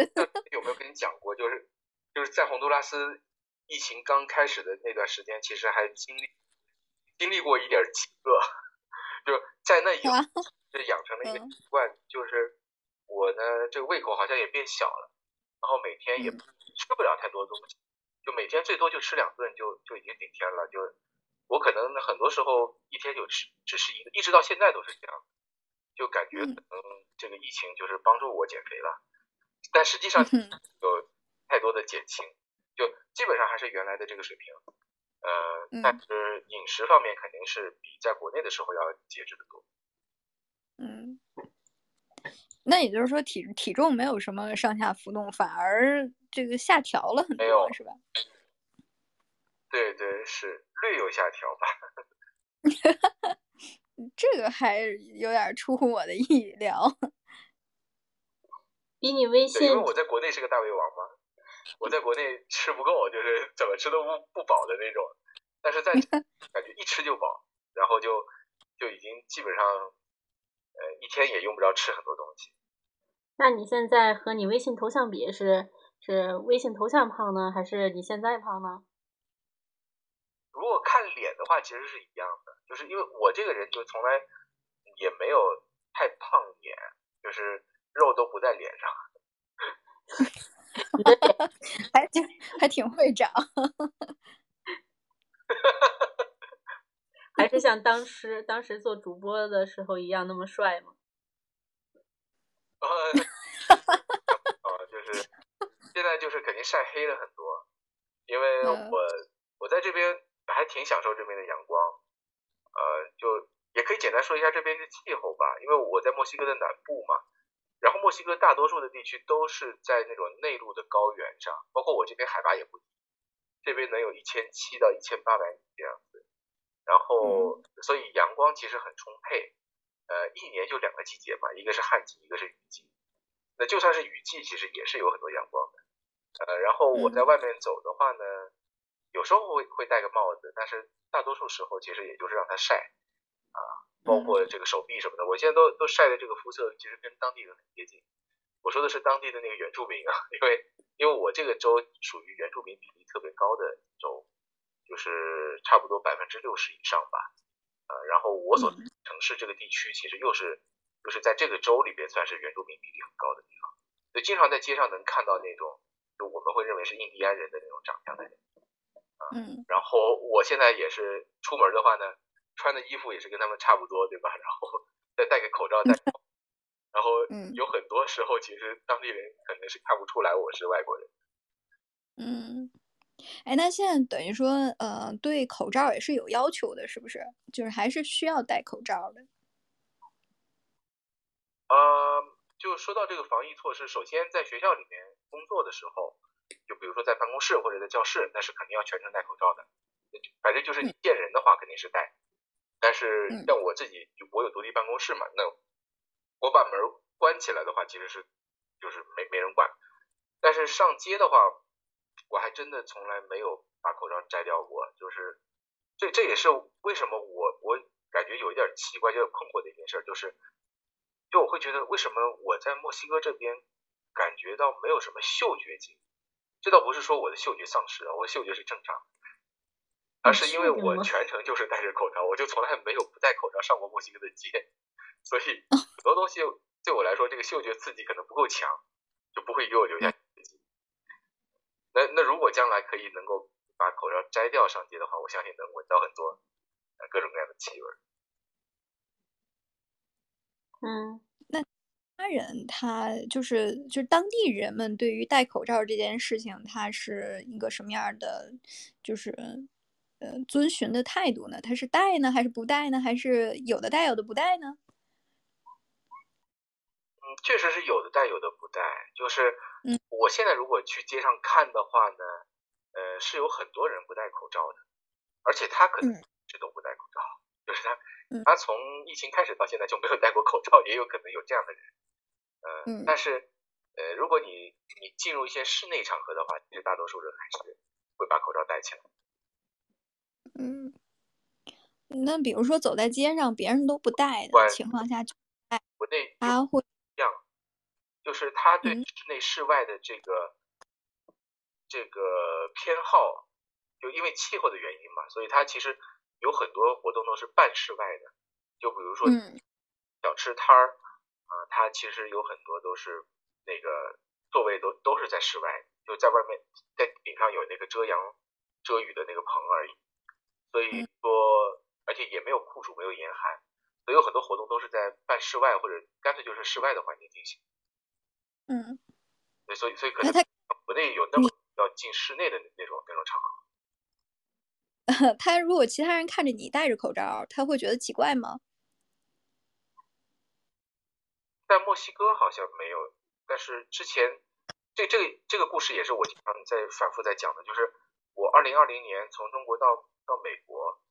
有没有跟你讲过？就是就是在洪都拉斯疫情刚开始的那段时间，其实还经历经历过一点饥饿，就是在那以后。就养成了一个习惯，就是我呢，这个胃口好像也变小了，然后每天也吃不了太多东西，就每天最多就吃两顿就就已经顶天了。就我可能很多时候一天就吃只吃一个，一直到现在都是这样，就感觉可能这个疫情就是帮助我减肥了，但实际上有太多的减轻，就基本上还是原来的这个水平，呃，但是饮食方面肯定是比在国内的时候要节制的多。嗯，那也就是说体体重没有什么上下浮动，反而这个下调了很多，是吧？对对，是略有下调吧。这个还有点出乎我的意料。比你微信，因为我在国内是个大胃王嘛，我在国内吃不够，就是怎么吃都不不饱的那种，但是在 感觉一吃就饱，然后就就已经基本上。呃，一天也用不着吃很多东西。那你现在和你微信头像比，是是微信头像胖呢，还是你现在胖呢？如果看脸的话，其实是一样的，就是因为我这个人就从来也没有太胖脸，就是肉都不在脸上。还挺还挺会长。还是像当时当时做主播的时候一样那么帅吗？呃，就是现在就是肯定晒黑了很多，因为我我在这边还挺享受这边的阳光，呃，就也可以简单说一下这边的气候吧，因为我在墨西哥的南部嘛，然后墨西哥大多数的地区都是在那种内陆的高原上，包括我这边海拔也不低，这边能有一千七到一千八百米这样子。然后，所以阳光其实很充沛，呃，一年就两个季节嘛，一个是旱季，一个是雨季。那就算是雨季，其实也是有很多阳光的。呃，然后我在外面走的话呢，有时候会会戴个帽子，但是大多数时候其实也就是让它晒，啊，包括这个手臂什么的，我现在都都晒的这个肤色其实跟当地人很接近。我说的是当地的那个原住民啊，因为因为我这个州属于原住民比例特别高的州。就是差不多百分之六十以上吧，呃，然后我所城市这个地区其实又是就是在这个州里边算是原住民比例很高的地方，所以经常在街上能看到那种就我们会认为是印第安人的那种长相的人，啊，嗯，然后我现在也是出门的话呢，穿的衣服也是跟他们差不多，对吧？然后再戴个口罩，戴，然后有很多时候其实当地人可能是看不出来我是外国人，嗯。哎，那现在等于说，呃，对口罩也是有要求的，是不是？就是还是需要戴口罩的。呃，就说到这个防疫措施，首先在学校里面工作的时候，就比如说在办公室或者在教室，那是肯定要全程戴口罩的。反正就是你见人的话，肯定是戴。但是像我自己，我有独立办公室嘛，那我把门关起来的话，其实是就是没没人管。但是上街的话，我还真的从来没有把口罩摘掉过，就是这这也是为什么我我感觉有一点奇怪，有点困惑的一件事，就是就我会觉得为什么我在墨西哥这边感觉到没有什么嗅觉经历。这倒不是说我的嗅觉丧失了，我嗅觉是正常，而是因为我全程就是戴着口罩，我就从来没有不戴口罩上过墨西哥的街，所以很多东西对我来说，这个嗅觉刺激可能不够强，就不会给我留下。那那如果将来可以能够把口罩摘掉上街的话，我相信能闻到很多各种各样的气味。嗯。那他人他就是就是当地人们对于戴口罩这件事情，他是一个什么样的，就是呃遵循的态度呢？他是戴呢，还是不戴呢？还是有的戴，有的不戴呢？嗯，确实是有的戴，有的不戴。就是嗯，我现在如果去街上看的话呢，呃，是有很多人不戴口罩的，而且他可能一直都不戴口罩，就是他他从疫情开始到现在就没有戴过口罩，也有可能有这样的人。嗯，但是，呃，如果你你进入一些室内场合的话，其实大多数人还是会把口罩戴起来。嗯，那比如说走在街上，别人都不戴的情况下，戴，国内他会这样，就是他对室内室外的这个这个偏好，就因为气候的原因嘛，所以他其实有很多活动都是半室外的，就比如说小吃摊儿。啊，它其实有很多都是那个座位都都是在室外，就在外面，在顶上有那个遮阳遮雨的那个棚而已。所以说，而且也没有酷暑，没有严寒，所以有很多活动都是在半室外或者干脆就是室外的环境进行。嗯。对所以所以可能国内有那么要进室内的那种那种场合。他如果其他人看着你戴着口罩，他会觉得奇怪吗？在墨西哥好像没有，但是之前这这个这个故事也是我经常在反复在讲的，就是我二零二零年从中国到到美国，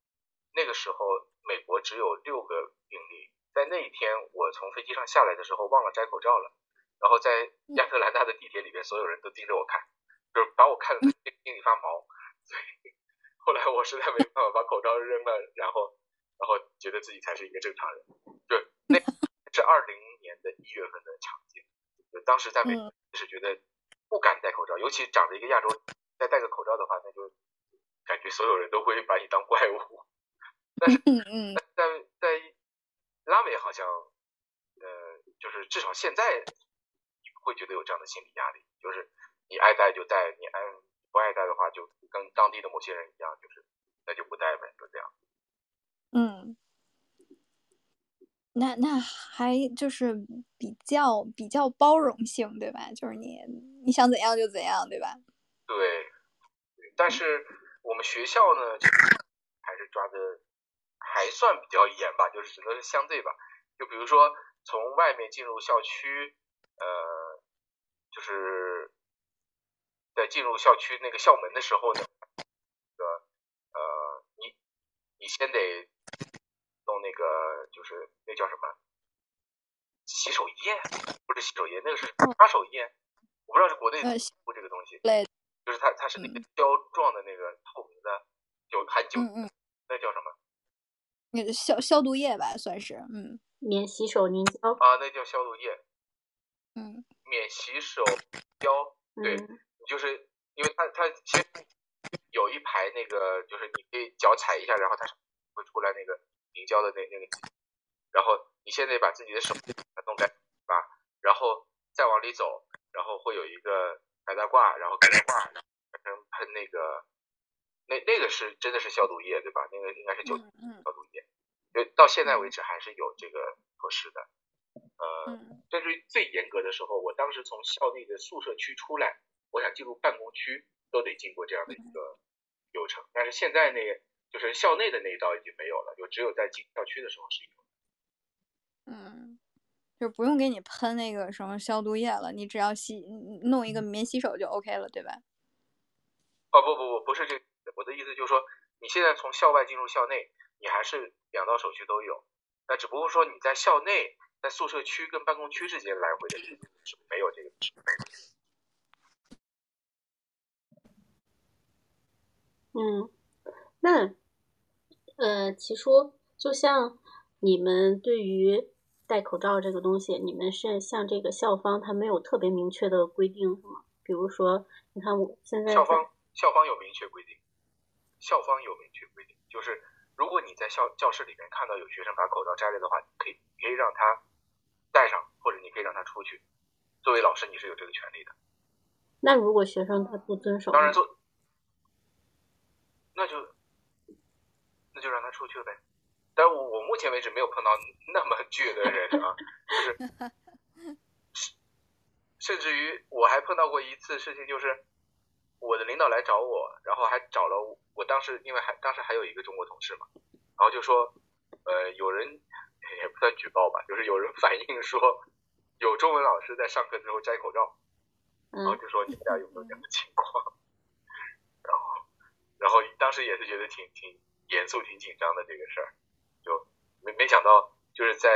那个时候美国只有六个病例，在那一天我从飞机上下来的时候忘了摘口罩了，然后在亚特兰大的地铁里边，所有人都盯着我看，就是把我看的心里发毛，所以后来我实在没办法把口罩扔了，然后然后觉得自己才是一个正常人，就 那是二零。年的一月份的场景，就当时在美就是觉得不敢戴口罩，尤其长着一个亚洲，再戴个口罩的话，那就感觉所有人都会把你当怪物。但是，在在拉美好像，呃，就是至少现在你不会觉得有这样的心理压力，就是你爱戴就戴，你爱不爱戴的话，就跟当地的某些人一样，就是那就不戴呗，就这样。嗯。那那还就是比较比较包容性，对吧？就是你你想怎样就怎样，对吧？对，但是我们学校呢，还是抓的还算比较严吧，就是只能是相对吧。就比如说从外面进入校区，呃，就是在进入校区那个校门的时候呢，个呃，你你先得。弄那个就是那叫什么洗手液，不是洗手液，那个是擦手液，我不知道是国内不这个东西，就是它它是那个胶状的那个透明的，就含酒，那叫什么？那个消消毒液吧，算是，嗯，免洗手凝胶啊，那叫消毒液，嗯，免洗手胶，对，就是因为它它其实有一排那个，就是你可以脚踩一下，然后它会出来那个。凝胶的那那个，然后你现在把自己的手弄干，吧，然后再往里走，然后会有一个白大褂，然后白大褂成喷那个，那那个是真的是消毒液对吧？那个应该是酒消毒液，就到现在为止还是有这个措施的。呃，但是最严格的时候，我当时从校内的宿舍区出来，我想进入办公区都得经过这样的一个流程，但是现在那个。就是校内的那一道已经没有了，就只有在进校区的时候是有。嗯，就不用给你喷那个什么消毒液了，你只要洗弄一个免洗手就 OK 了，对吧？哦不不不，不是这，我的意思就是说，你现在从校外进入校内，你还是两道手续都有。那只不过说你在校内、在宿舍区跟办公区之间来回的是没有这个。嗯，那呃，其实就像你们对于戴口罩这个东西，你们是像这个校方，他没有特别明确的规定，是吗？比如说，你看我现在校方校方有明确规定，校方有明确规定，就是如果你在校教室里面看到有学生把口罩摘了的话，可以可以让他戴上，或者你可以让他出去。作为老师，你是有这个权利的。那如果学生他不遵守，当然做。那就那就让他出去呗，但我我目前为止没有碰到那么倔的人啊，就是 甚至于我还碰到过一次事情，就是我的领导来找我，然后还找了我当时因为还当时还有一个中国同事嘛，然后就说呃有人也不算举报吧，就是有人反映说有中文老师在上课之后摘口罩，然后就说你们俩有没有这样的情况？然后然后当时也是觉得挺挺严肃、挺紧张的这个事儿，就没没想到就是在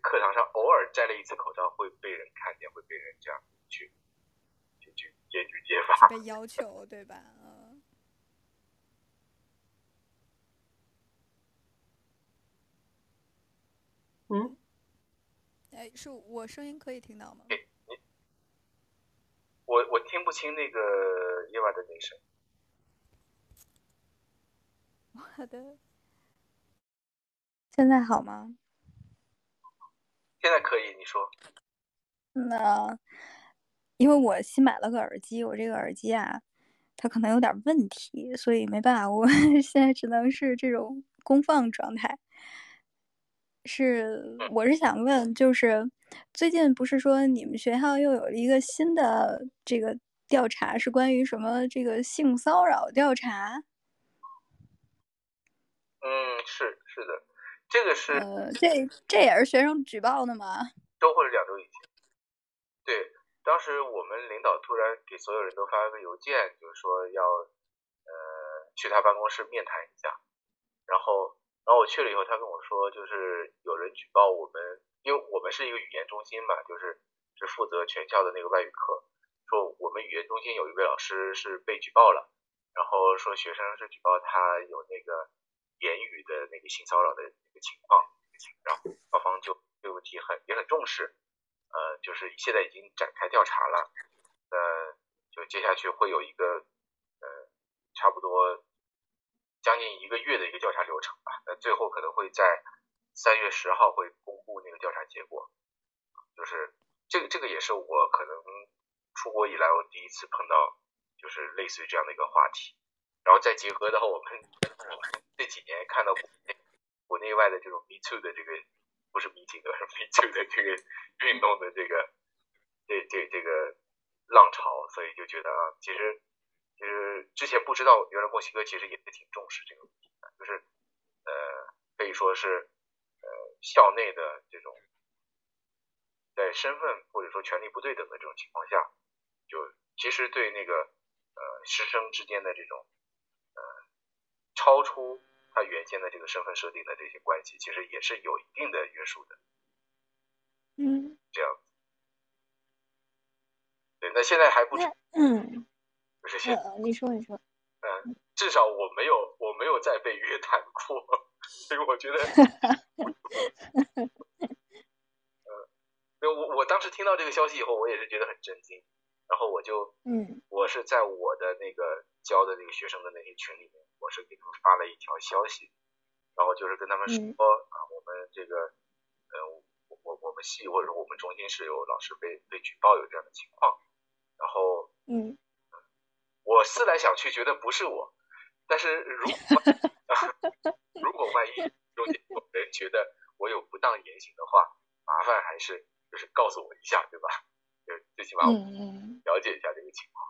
课堂上偶尔摘了一次口罩会被人看见，会被人这样去去去揭举揭发。被要求对吧？嗯。哎，是我声音可以听到吗？我我听不清那个夜晚的铃声。我的，现在好吗？现在可以，你说。那因为我新买了个耳机，我这个耳机啊，它可能有点问题，所以没办法，我 现在只能是这种公放状态。是，我是想问，就是最近不是说你们学校又有了一个新的这个调查，是关于什么这个性骚扰调查？嗯，是是的，这个是呃，这这也是学生举报的吗？周或者两周以前。对，当时我们领导突然给所有人都发了个邮件，就是说要呃去他办公室面谈一下。然后，然后我去了以后，他跟我说，就是有人举报我们，因为我们是一个语言中心嘛，就是是负责全校的那个外语课，说我们语言中心有一位老师是被举报了，然后说学生是举报他有那个。言语的那个性骚扰的一个情况，然后校方就这个问题很也很重视，呃，就是现在已经展开调查了，呃，就接下去会有一个呃差不多将近一个月的一个调查流程吧，那最后可能会在三月十号会公布那个调查结果，就是这个这个也是我可能出国以来我第一次碰到就是类似于这样的一个话题。然后再结合到我们这几年看到国内国内外的这种 Me Too 的这个不是 Me Too 的 Me Too 的这个运动的这个这这这个浪潮，所以就觉得啊，其实其实之前不知道，原来墨西哥其实也是挺重视这个问题的，就是呃可以说是呃校内的这种在身份或者说权力不对等的这种情况下，就其实对那个呃师生之间的这种。超出他原先的这个身份设定的这些关系，其实也是有一定的约束的。嗯，这样子。对，那现在还不，嗯，不是现，你说你说，嗯，至少我没有我没有再被约谈过，所以我觉得，嗯，我我当时听到这个消息以后，我也是觉得很震惊。然后我就，嗯，我是在我的那个教的那个学生的那些群里面，我是给他们发了一条消息，然后就是跟他们说啊，我们这个，呃，我我我们系或者说我们中心是有老师被被举报有这样的情况，然后，嗯，我思来想去觉得不是我，但是如果 如果万一中间有人觉得我有不当言行的话，麻烦还是就是告诉我一下，对吧？就最起码了解一下这个情况，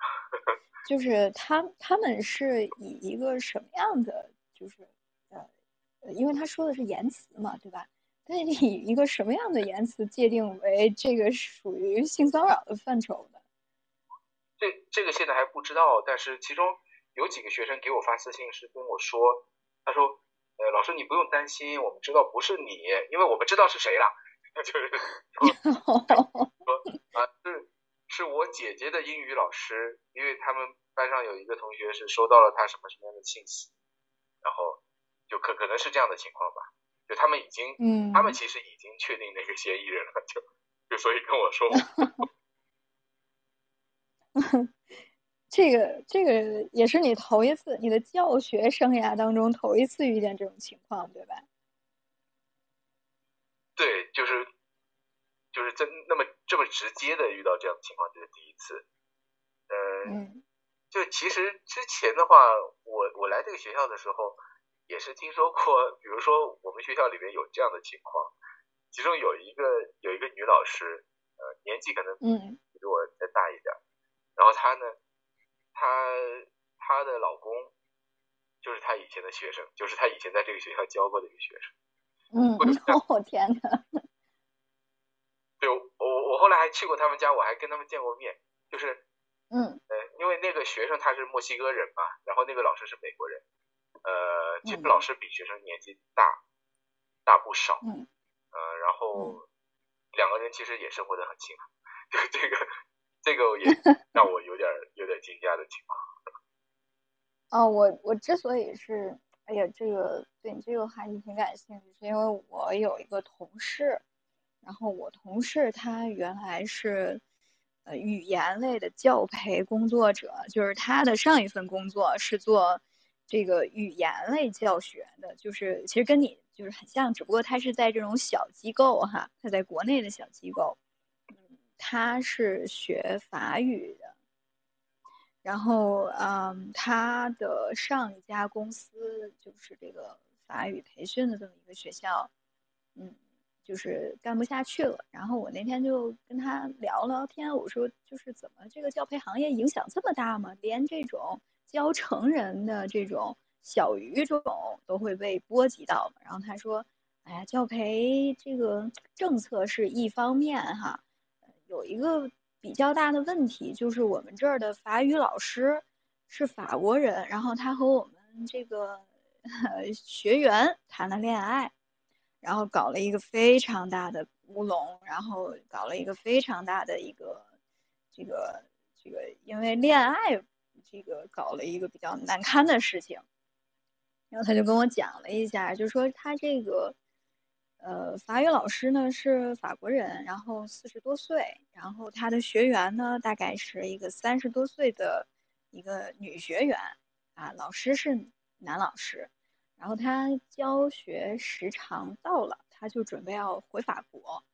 就是他他们是以一个什么样的，就是呃，因为他说的是言辞嘛，对吧？他以一个什么样的言辞界定为这个属于性骚扰的范畴呢？这这个现在还不知道，但是其中有几个学生给我发私信是跟我说，他说，呃，老师你不用担心，我们知道不是你，因为我们知道是谁了，就是说啊是是我姐姐的英语老师，因为他们班上有一个同学是收到了他什么什么样的信息，然后就可可能是这样的情况吧，就他们已经，嗯，他们其实已经确定那个嫌疑人了，就就所以跟我说。这个这个也是你头一次，你的教学生涯当中头一次遇见这种情况，对吧？对，就是就是真那么这么直接的遇到这样的情况，这是第一次。嗯，就其实之前的话，我我来这个学校的时候，也是听说过，比如说我们学校里面有这样的情况，其中有一个有一个女老师，呃，年纪可能嗯比我再大一点，然后她呢。她她的老公就是她以前的学生，就是她以前在这个学校教过的一个学生。嗯，我天哪！来还去过他们家，我还跟他们见过面。就是，嗯，呃，因为那个学生他是墨西哥人嘛，然后那个老师是美国人。呃，其实老师比学生年纪大大不少。嗯。呃，然后两个人其实也生活的很幸福。就这个。这个也 让我有点有点惊讶的情况。哦，我我之所以是，哎呀，这个对你这个话题挺感兴趣，是因为我有一个同事，然后我同事他原来是呃语言类的教培工作者，就是他的上一份工作是做这个语言类教学的，就是其实跟你就是很像，只不过他是在这种小机构哈，他在国内的小机构。他是学法语的，然后，嗯，他的上一家公司就是这个法语培训的这么一个学校，嗯，就是干不下去了。然后我那天就跟他聊聊天，我说，就是怎么这个教培行业影响这么大吗？连这种教成人的这种小语种都会被波及到然后他说，哎呀，教培这个政策是一方面哈。有一个比较大的问题，就是我们这儿的法语老师是法国人，然后他和我们这个呃 学员谈了恋爱，然后搞了一个非常大的乌龙，然后搞了一个非常大的一个这个这个，因为恋爱这个搞了一个比较难堪的事情，然后他就跟我讲了一下，就说他这个。呃，法语老师呢是法国人，然后四十多岁，然后他的学员呢大概是一个三十多岁的一个女学员，啊，老师是男老师，然后他教学时长到了，他就准备要回法国，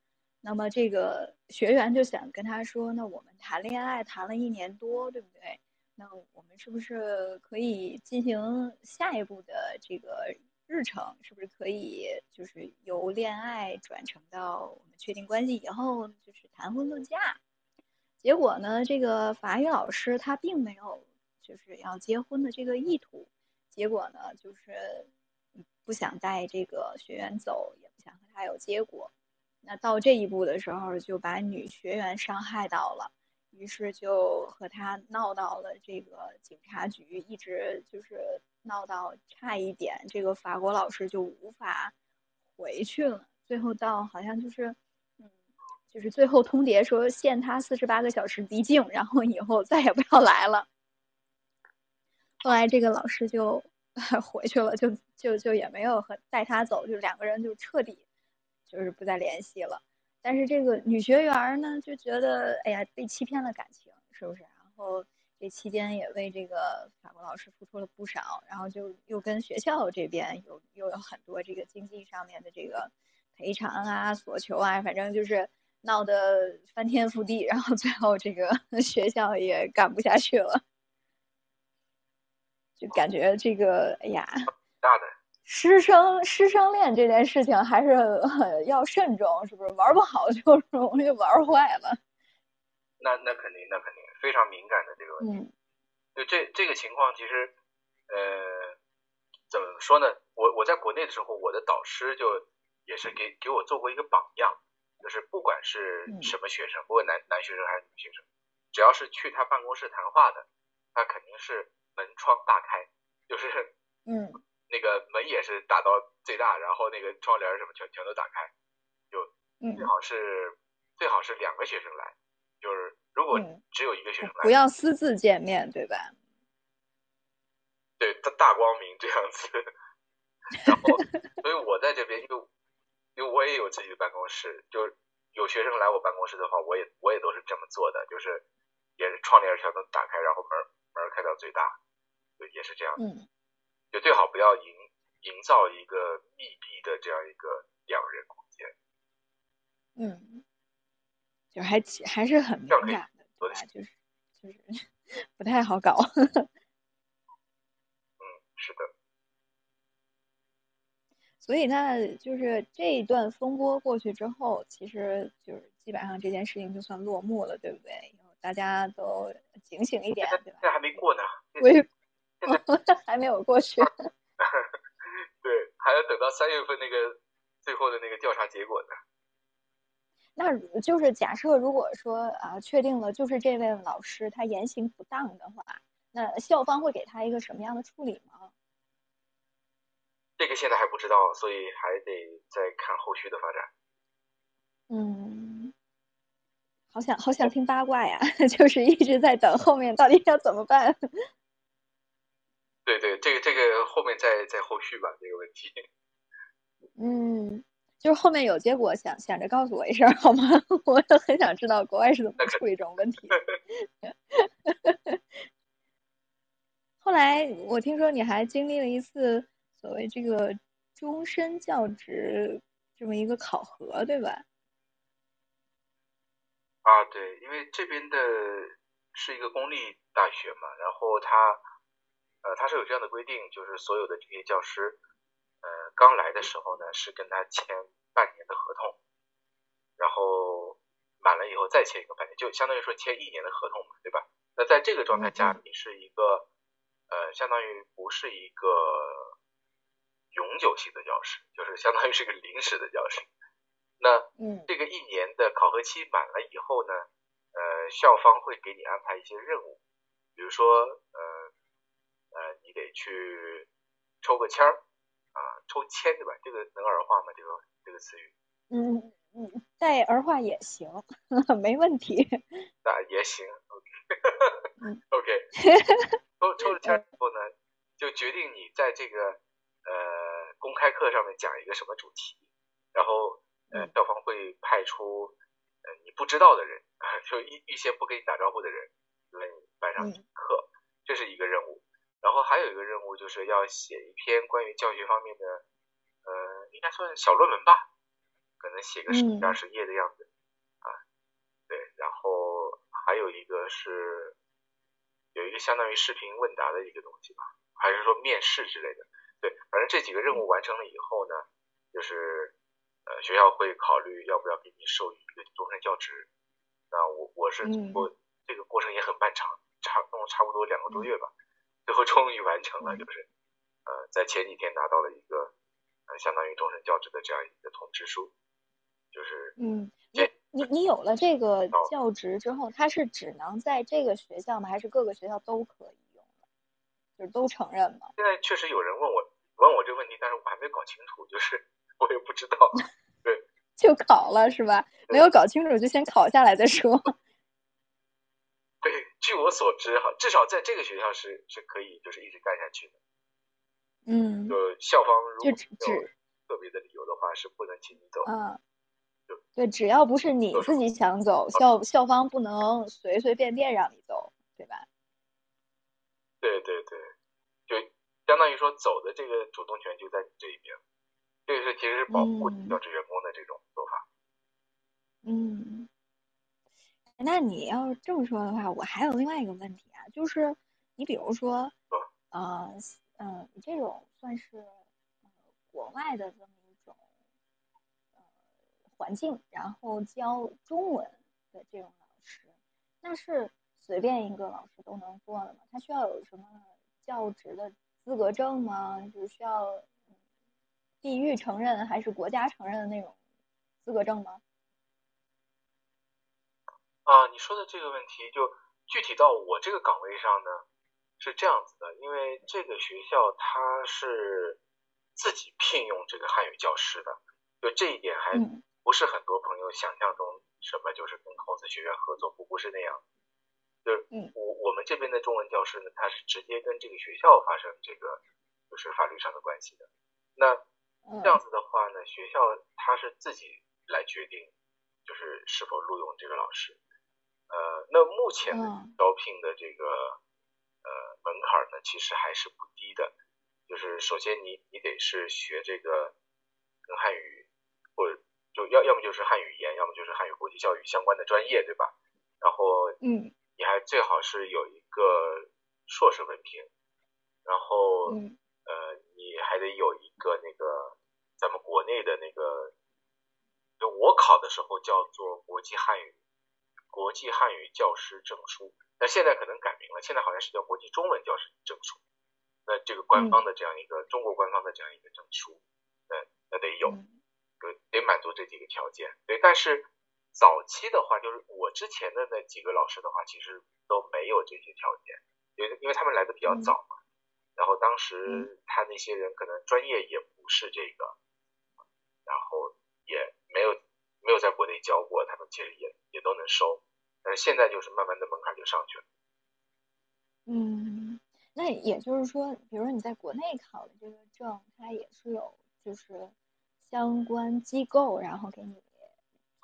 那么这个学员就想跟他说，那我们谈恋爱谈了一年多，对不对？那我们是不是可以进行下一步的这个？日程是不是可以就是由恋爱转成到我们确定关系以后就是谈婚论嫁？结果呢，这个法语老师他并没有就是要结婚的这个意图。结果呢，就是不想带这个学员走，也不想和他有结果。那到这一步的时候，就把女学员伤害到了。于是就和他闹到了这个警察局，一直就是闹到差一点，这个法国老师就无法回去了。最后到好像就是，嗯，就是最后通牒说限他四十八个小时离境，然后以后再也不要来了。后来这个老师就 回去了，就就就也没有和带他走，就两个人就彻底就是不再联系了。但是这个女学员呢，就觉得哎呀被欺骗了感情，是不是？然后这期间也为这个法国老师付出了不少，然后就又跟学校这边有又有很多这个经济上面的这个赔偿啊、索求啊，反正就是闹得翻天覆地，然后最后这个 学校也干不下去了，就感觉这个哎呀，大的。师生师生恋这件事情还是要慎重，是不是？玩不好就容易玩坏了。那那肯定，那肯定非常敏感的这个问题。嗯。就这这个情况，其实，呃，怎么说呢？我我在国内的时候，我的导师就也是给给我做过一个榜样，就是不管是什么学生，不管男男学生还是女学生，只要是去他办公室谈话的，他肯定是门窗大开，就是嗯。那个门也是打到最大，然后那个窗帘什么全全都打开，就最好是最好是两个学生来，就是如果只有一个学生来，不要私自见面，对吧？对，大大光明这样子。然后，所以我在这边，因为因为我也有自己的办公室，就有学生来我办公室的话，我也我也都是这么做的，就是也是窗帘全都打开，然后门门开到最大，就也是这样。嗯。就最好不要营营造一个密闭的这样一个两人空间。嗯。就还还是很敏感的，对吧？就是就是 不太好搞。嗯是的，所以那就是这一段风波过去之后，其实就是基本上这件事情就算落幕了，对不对？大家都警醒一点，对吧？这还没过呢，我 还没有过去。对，还要等到三月份那个最后的那个调查结果呢。那就是假设，如果说啊，确定了就是这位老师他言行不当的话。那校方会给他一个什么样的处理吗？这个现在还不知道，所以还得再看后续的发展。嗯，好想好想听八卦呀，就是一直在等后面到底要怎么办。对对，这个这个后面再再后续吧，这个问题。嗯，就是后面有结果，想想着告诉我一声好吗？我也很想知道国外是怎么处理这种问题。后来我听说你还经历了一次所谓这个终身教职这么一个考核，对吧？啊，对，因为这边的是一个公立大学嘛，然后他呃他是有这样的规定，就是所有的这些教师，呃刚来的时候呢是跟他签半年的合同，然后满了以后再签一个半年，就相当于说签一年的合同嘛，对吧？那在这个状态下，你是一个。呃，相当于不是一个永久性的教师，就是相当于是个临时的教师。那这个一年的考核期满了以后呢，呃，校方会给你安排一些任务，比如说，呃，呃，你得去抽个签儿啊，抽签对吧？这个能儿化吗？这个这个词语？嗯嗯，带儿化也行，没问题。那也行，OK，OK。抽抽了签以后呢，就决定你在这个呃公开课上面讲一个什么主题，然后呃校方会派出呃你不知道的人，就一一些不跟你打招呼的人来你班上课，这是一个任务。然后还有一个任务就是要写一篇关于教学方面的呃应该算小论文吧，可能写个十几二十页的样子啊，对，然后还有一个是。有一个相当于视频问答的一个东西吧，还是说面试之类的？对，反正这几个任务完成了以后呢，就是呃学校会考虑要不要给你授予一个终身教职。那我我是我这个过程也很漫长，差弄了差不多两个多月吧，最后终于完成了，就是呃在前几天拿到了一个呃相当于终身教职的这样一个通知书，就是嗯。你你有了这个教职之后，他是只能在这个学校吗？还是各个学校都可以用的？就是都承认吗？现在确实有人问我问我这个问题，但是我还没搞清楚，就是我也不知道。对，就考了是吧？没有搞清楚就先考下来再说。对，据我所知哈，至少在这个学校是是可以就是一直干下去的。嗯。就校方如果有特别的理由的话，是不能请你走。嗯。对，只要不是你自己想走，校校方不能随随便便让你走，对吧？对对对，就相当于说走的这个主动权就在你这一边，这个是其实是保护教职员工的这种做法。嗯，那你要这么说的话，我还有另外一个问题啊，就是你比如说，呃，嗯，你这种算是国外的这么一种呃。环境，然后教中文的这种老师，那是随便一个老师都能做的吗？他需要有什么教职的资格证吗？就是需要地域承认还是国家承认的那种资格证吗？啊，你说的这个问题，就具体到我这个岗位上呢，是这样子的，因为这个学校它是自己聘用这个汉语教师的，就这一点还不是很多朋友想象中什么就是跟孔子学院合作，不不是那样。就是我我们这边的中文教师呢，他是直接跟这个学校发生这个就是法律上的关系的。那这样子的话呢，学校他是自己来决定，就是是否录用这个老师。呃，那目前招聘的这个呃门槛呢，其实还是不低的。就是首先你你得是学这个跟汉语或者就要要么就是汉语言，要么就是汉语国际教育相关的专业，对吧？然后嗯。你还最好是有一个硕士文凭，然后还得有一个那个咱们国内的那个，就我考的时候叫做国际汉语国际汉语教师证书，那现在可能改名了，现在好像是叫国际中文教师证书。那这个官方的这样一个中国官方的这样一个证书，那那得有，得得满足这几个条件。对，但是。早期的话，就是我之前的那几个老师的话，其实都没有这些条件，因为因为他们来的比较早嘛。然后当时他那些人可能专业也不是这个，然后也没有没有在国内教过，他们其实也也都能收。但是现在就是慢慢的门槛就上去了。嗯，那也就是说，比如说你在国内考的这个证，它也是有就是相关机构，然后给你。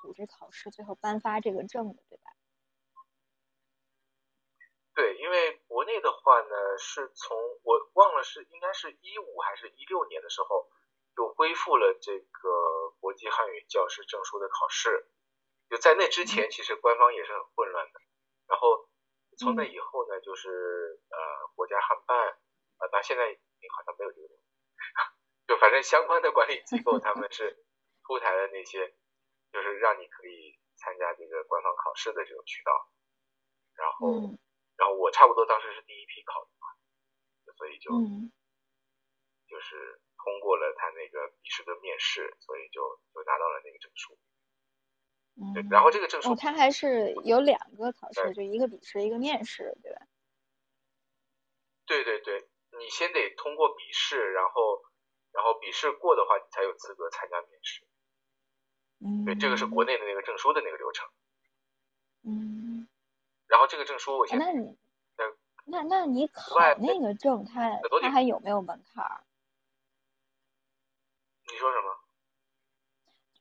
组织考试，最后颁发这个证的，对吧？对，因为国内的话呢，是从我忘了是应该是一五还是一六年的时候，就恢复了这个国际汉语教师证书的考试。就在那之前，其实官方也是很混乱的。然后从那以后呢，就是呃国家汉办啊，那现在好像没有这个，就反正相关的管理机构他们是出台了那些。就是让你可以参加这个官方考试的这种渠道，然后，然后我差不多当时是第一批考的嘛，所以就，就是通过了他那个笔试跟面试，所以就就拿到了那个证书。对，然后这个证书，它还是有两个考试，就一个笔试，一个面试，对吧？对对对，你先得通过笔试，然后，然后笔试过的话，你才有资格参加面试。对，这个是国内的那个证书的那个流程。嗯。然后这个证书，我现在，那那那你考那个证，它它还有没有门槛？你说什么？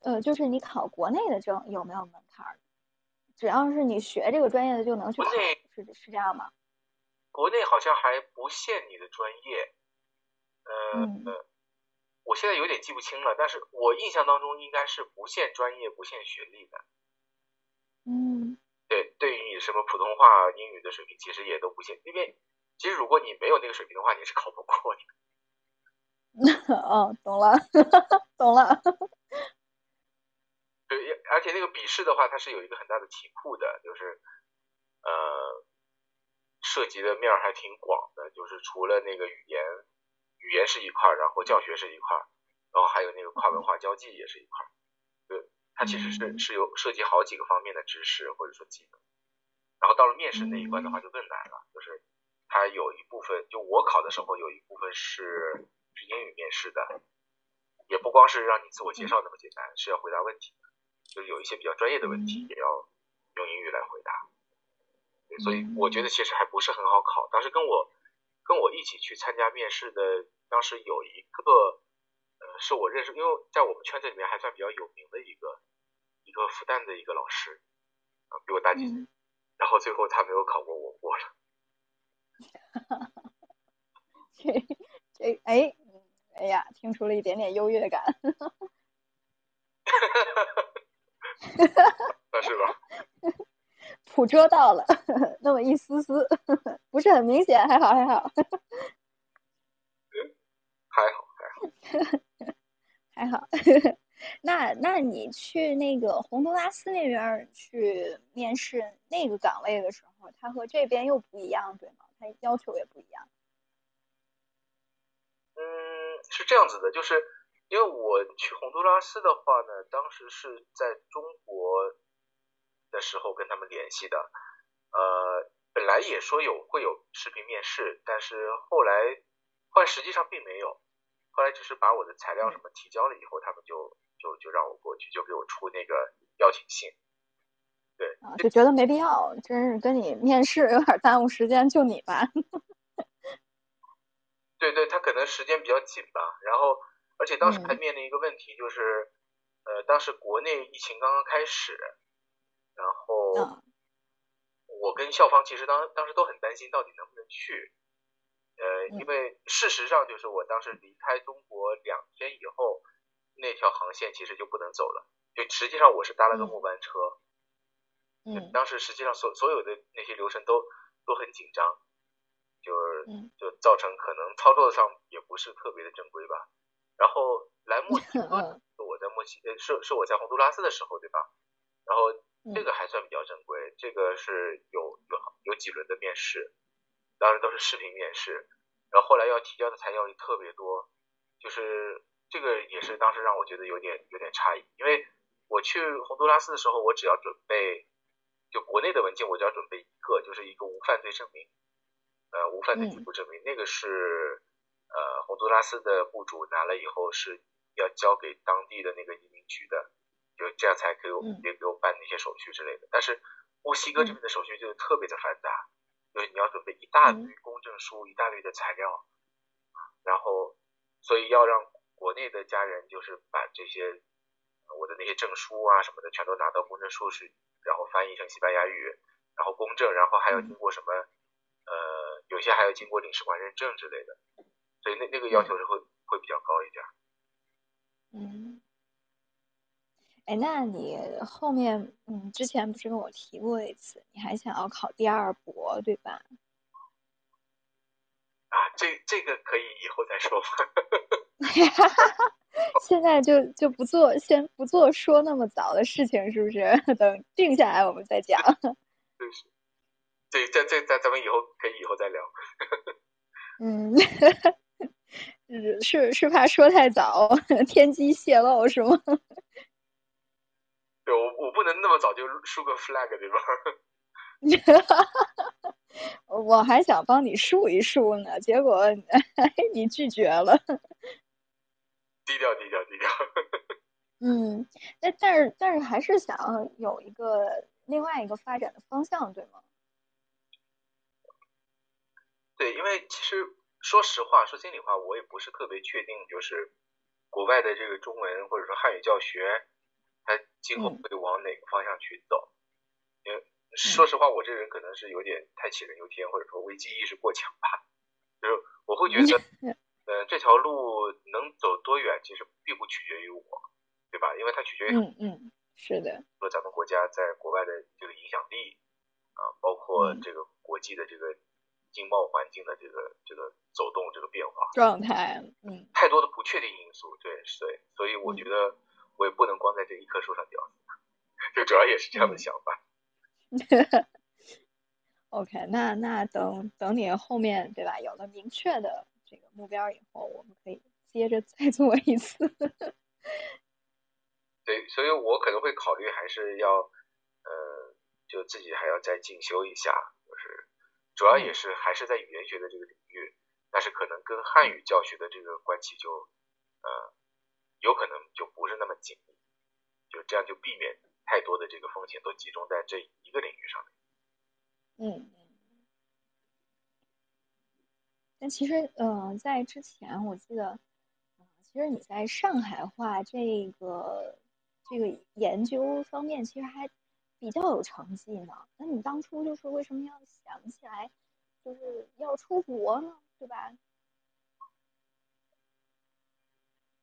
呃，就是你考国内的证有没有门槛？只要是你学这个专业的就能去考，是是这样吗？国内好像还不限你的专业。呃。我现在有点记不清了，但是我印象当中应该是不限专业、不限学历的。嗯，对，对于你什么普通话、英语的水平，其实也都不行。因为其实如果你没有那个水平的话，你是考不过的。哦，懂了，懂了。对，而且那个笔试的话，它是有一个很大的题库的，就是呃，涉及的面还挺广的，就是除了那个语言。语言是一块儿，然后教学是一块儿，然后还有那个跨文化交际也是一块它其实是是有涉及好几个方面的知识或者说技能。然后到了面试那一关的话就更难了，就是它有一部分，就我考的时候有一部分是是英语面试的，也不光是让你自我介绍那么简单，是要回答问题的，就是有一些比较专业的问题也要用英语来回答。所以我觉得其实还不是很好考，当时跟我。跟我一起去参加面试的，当时有一个，呃，是我认识，因为在我们圈子里面还算比较有名的一个，一个复旦的一个老师，啊，比我大几岁，然后最后他没有考过，我过了。这这哎，哎呀，听出了一点点优越感。那是吧？捕捉到了那么一丝丝，不是很明显，还好还好，还好还好还好。那那你去那个洪都拉斯那边去面试那个岗位的时候，他和这边又不一样，对吗？他要求也不一样。嗯，是这样子的，就是因为我去洪都拉斯的话呢，当时是在中国。的时候跟他们联系的，呃，本来也说有会有视频面试，但是后来后来实际上并没有，后来只是把我的材料什么提交了以后，他们就就就让我过去，就给我出那个邀请信。对，啊，就觉得没必要，真是跟你面试有点耽误时间，就你吧。对对，他可能时间比较紧吧，然后而且当时还面临一个问题，就是呃，当时国内疫情刚刚开始，然后我跟校方其实当当时都很担心到底能不能去，呃，因为事实上就是我当时离开中国两天以后，那条航线其实就不能走了，就实际上我是搭了个末班车，嗯，当时实际上所所有的那些流程都都很紧张。就是就造成可能操作上也不是特别的正规吧。然后来墨西哥，我在墨西呃是是我在洪都拉斯的时候对吧？然后这个还算比较正规，这个是有有有几轮的面试，当时都是视频面试。然后后来要提交的材料也特别多，就是这个也是当时让我觉得有点有点诧异，因为我去洪都拉斯的时候，我只要准备就国内的文件，我只要准备一个，就是一个无犯罪证明。呃，无犯罪记录证明，那个是呃，洪都拉斯的雇主拿了以后是要交给当地的那个移民局的，就这样才可以别给我办那些手续之类的。但是墨西哥这边的手续就特别的繁杂，就是你要准备一大堆公证书、一大堆的材料，然后所以要让国内的家人就是把这些我的那些证书啊什么的全都拿到公证处去，然后翻译成西班牙语，然后公证，然后还要经过什么呃。有些还要经过领事馆认证之类的，所以那那个要求是会会比较高一点。嗯，哎，那你后面嗯，之前不是跟我提过一次，你还想要考第二博，对吧？啊，这这个可以以后再说吧。现在就就不做，先不做说那么早的事情，是不是？等定下来我们再讲。对是。对，这这咱咱们以后可以以后再聊。嗯，是是怕说太早，天机泄露是吗？对，我我不能那么早就竖个 flag，对吧？我还想帮你竖一竖呢，结果 你拒绝了。低调低调低调。嗯，但但是但是还是想有一个另外一个发展的方向，对吗？对，因为其实说实话，说心里话，我也不是特别确定，就是国外的这个中文或者说汉语教学，它今后会往哪个方向去走。因为说实话，我这人可能是有点太杞人忧天，或者说危机意识过强吧。就是我会觉得，呃，这条路能走多远，其实并不取决于我，对吧？因为它取决于嗯嗯，是的，说咱们国家在国外的这个影响力啊，包括这个国际的这个。经贸环境的这个这个走动这个变化状态，嗯，太多的不确定因素，对对，所以我觉得我也不能光在这一棵树上吊死，就主要也是这样的想法。OK，那那等等你后面对吧，有了明确的这个目标以后，我们可以接着再做一次。对，所以我可能会考虑还是要，呃，就自己还要再进修一下，就是。主要也是还是在语言学的这个领域，但是可能跟汉语教学的这个关系就呃有可能就不是那么紧密，就这样就避免太多的这个风险都集中在这一个领域上面。嗯嗯。但其实呃在之前我记得，其实你在上海话这个这个研究方面其实还。比较有成绩呢，那你当初就是为什么要想起来，就是要出国呢，对吧？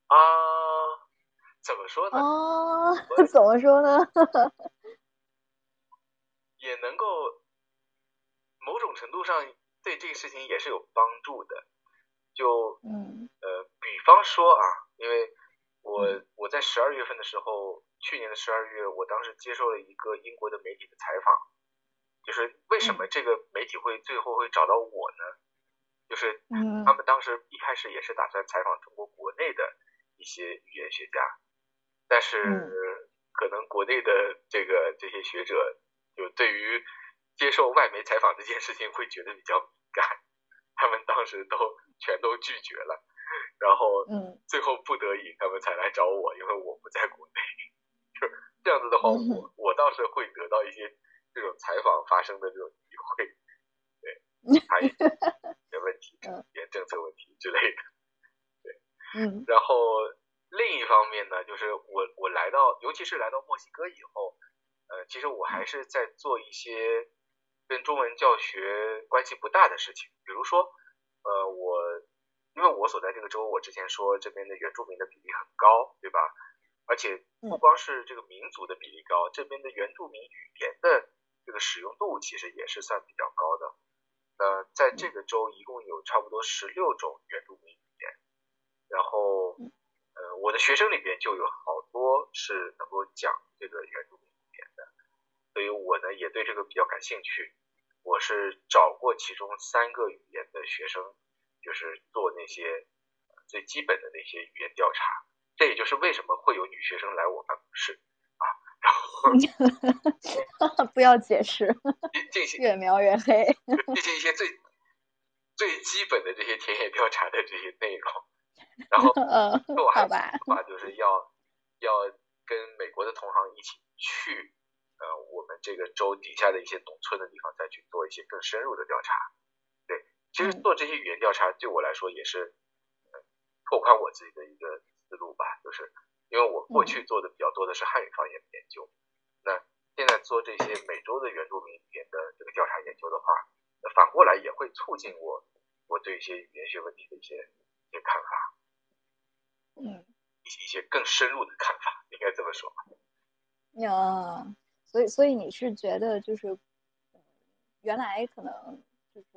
啊，怎么说呢？啊，怎么说呢？也能够某种程度上对这个事情也是有帮助的，就嗯呃，比方说啊，因为我我在十二月份的时候。去年的十二月，我当时接受了一个英国的媒体的采访，就是为什么这个媒体会最后会找到我呢？就是他们当时一开始也是打算采访中国国内的一些语言学家，但是可能国内的这个这些学者就对于接受外媒采访这件事情会觉得比较敏感，他们当时都全都拒绝了，然后嗯。最后不得已他们才来找我，因为我不在国内，就这样子的话，嗯我我倒是会得到一些这种采访发生的这种机会，对，谈一些 问题，嗯。一些政策问题之类的。嗯然后另一方面呢，就是我我来到，尤其是来到墨西哥以后，呃，其实我还是在做一些跟中文教学关系不大的事情，比如说，呃，我因为我所在这个州，我之前说这边的原住民的比例很高，对吧？而且不光是这个民族的比例高，这边的原住民语言的这个使用度其实也是算比较高的。那在这个州一共有差不多十六种原住民然后呃，我的学生里边就有好多是能够讲这个原住民语言的，所以我呢也对这个比较感兴趣。我是找过其中三个语言的学生，就是做那些呃最基本的那些语言调查。这也就是为什么会有女学生来我办公室啊，然后 不要解释，进行越描越黑。进行一些最最基本的这些田野调查的这些内容，然后 嗯，那我还有好吧，计划就是要要跟美国的同行一起去呃我们这个州底下的一些农村的地方再去做一些更深入的调查。对，其实嗯做这些语言调查对我来说也是呃拓宽我自己的一个思路吧，就是因为我过去做的比较多的是汉语方言的研究，那现在做这些美洲的原住民语言的这个调查研究的话，那反过来也会促进我我对一些语言学问题的一些一些看法。嗯一些一些更深入的看法，应该这么说。呀，所以所以你是觉得就是呃原来可能就是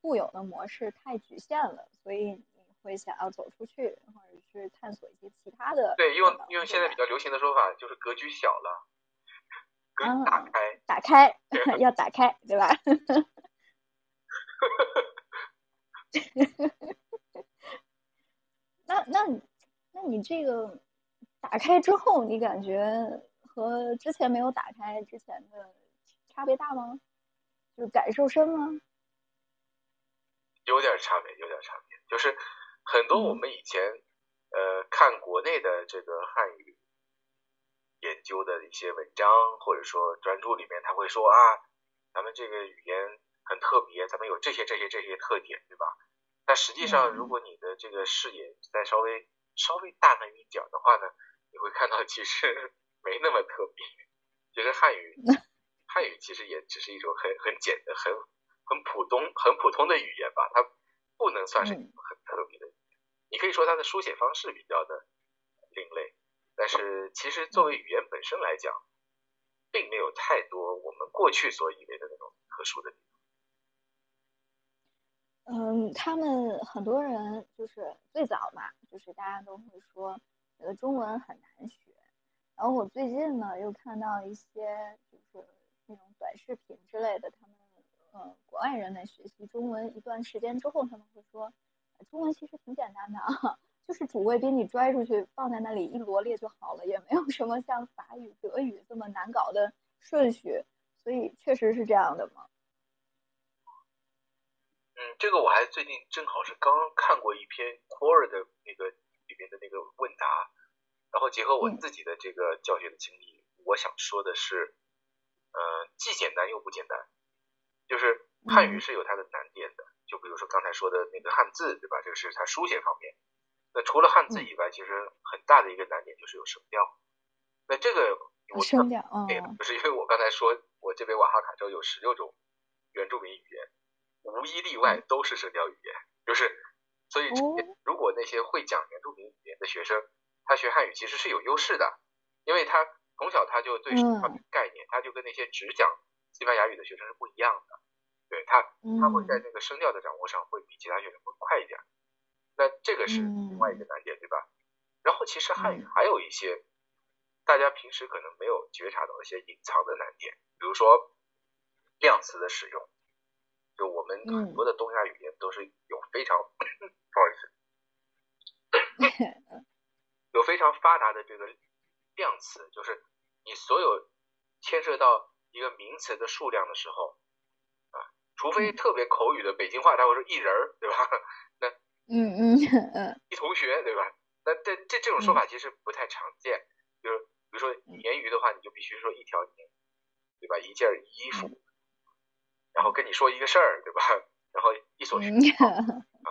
固有的模式太局限了，所以你会想要走出去，或者是探索一些其他的对，可用能用现在比较流行的说法，就是格局小了，格局打啊开。打开，要打开，对吧？那那你那你这个打开之后，你感觉和之前没有打开之前的差别大吗？就是感受深吗？有点差别，有点差别。就是很多我们以前呃看国内的这个汉语研究的一些文章，或者说专著里面，他会说啊，咱们这个语言很特别，咱们有这些这些这些特点，对吧？但实际上，嗯如果你的这个视野再稍微稍微大那么一点的话呢，你会看到其实 没那么特别。其实汉语 汉语其实也只是一种很很简单、很很普通、很普通的语言吧，它不能算是很特别的语言。你可以说它的书写方式比较的另类，但是其实作为语言本身来讲，并没有太多我们过去所以为的那种特殊的地方。嗯，他们很多人就是最早嘛，就是大家都会说，觉得中文很难学。然后我最近呢又看到一些就是那种短视频之类的，他们呃国外人在学习中文一段时间之后，他们会说，中文其实挺简单的啊，就是主谓宾你拽出去放在那里一罗列就好了，也没有什么像法语、德语这么难搞的顺序，所以确实是这样的嘛。嗯，这个我还最近正好是刚刚看过一篇 Quora 的那个里面的那个问答，然后结合我嗯自己的这个教学的经历，我想说的是，呃，既简单又不简单，就是汉语嗯是有它的难点的，就比如说刚才说的那个汉字，对吧？这个是它书写方面。那除了汉字嗯以外，其实很大的一个难点就是有声调。那这个我声调，嗯对，就是因为我刚才说，我这边瓦哈卡州有十六种原住民语言，无一例外都是声调语言，就是所以如果那些会讲原住民语言的学生，他学汉语其实是有优势的，因为他从小他就对声调概念，他就跟那些只讲西班牙语的学生是不一样的，对他他会在那个声调的掌握上会比其他学生会快一点，那这个是另外一个难点，对吧？然后其实汉语还有一些大家平时可能没有觉察到一些隐藏的难点，比如说量词的使用，就我们很嗯多的东亚语言都是有非常 不好意思，有非常发达的这个量词，就是你所有牵涉到一个名词的数量的时候，啊，除非特别口语的北京话，他会说一人儿，对吧？那嗯嗯嗯一同学，对吧？那这这这种说法其实不太常见，就是比如说鲶鱼的话，你就必须说一条鲶，对吧？一件衣服，然后跟你说一个事儿，对吧？然后一所学校啊，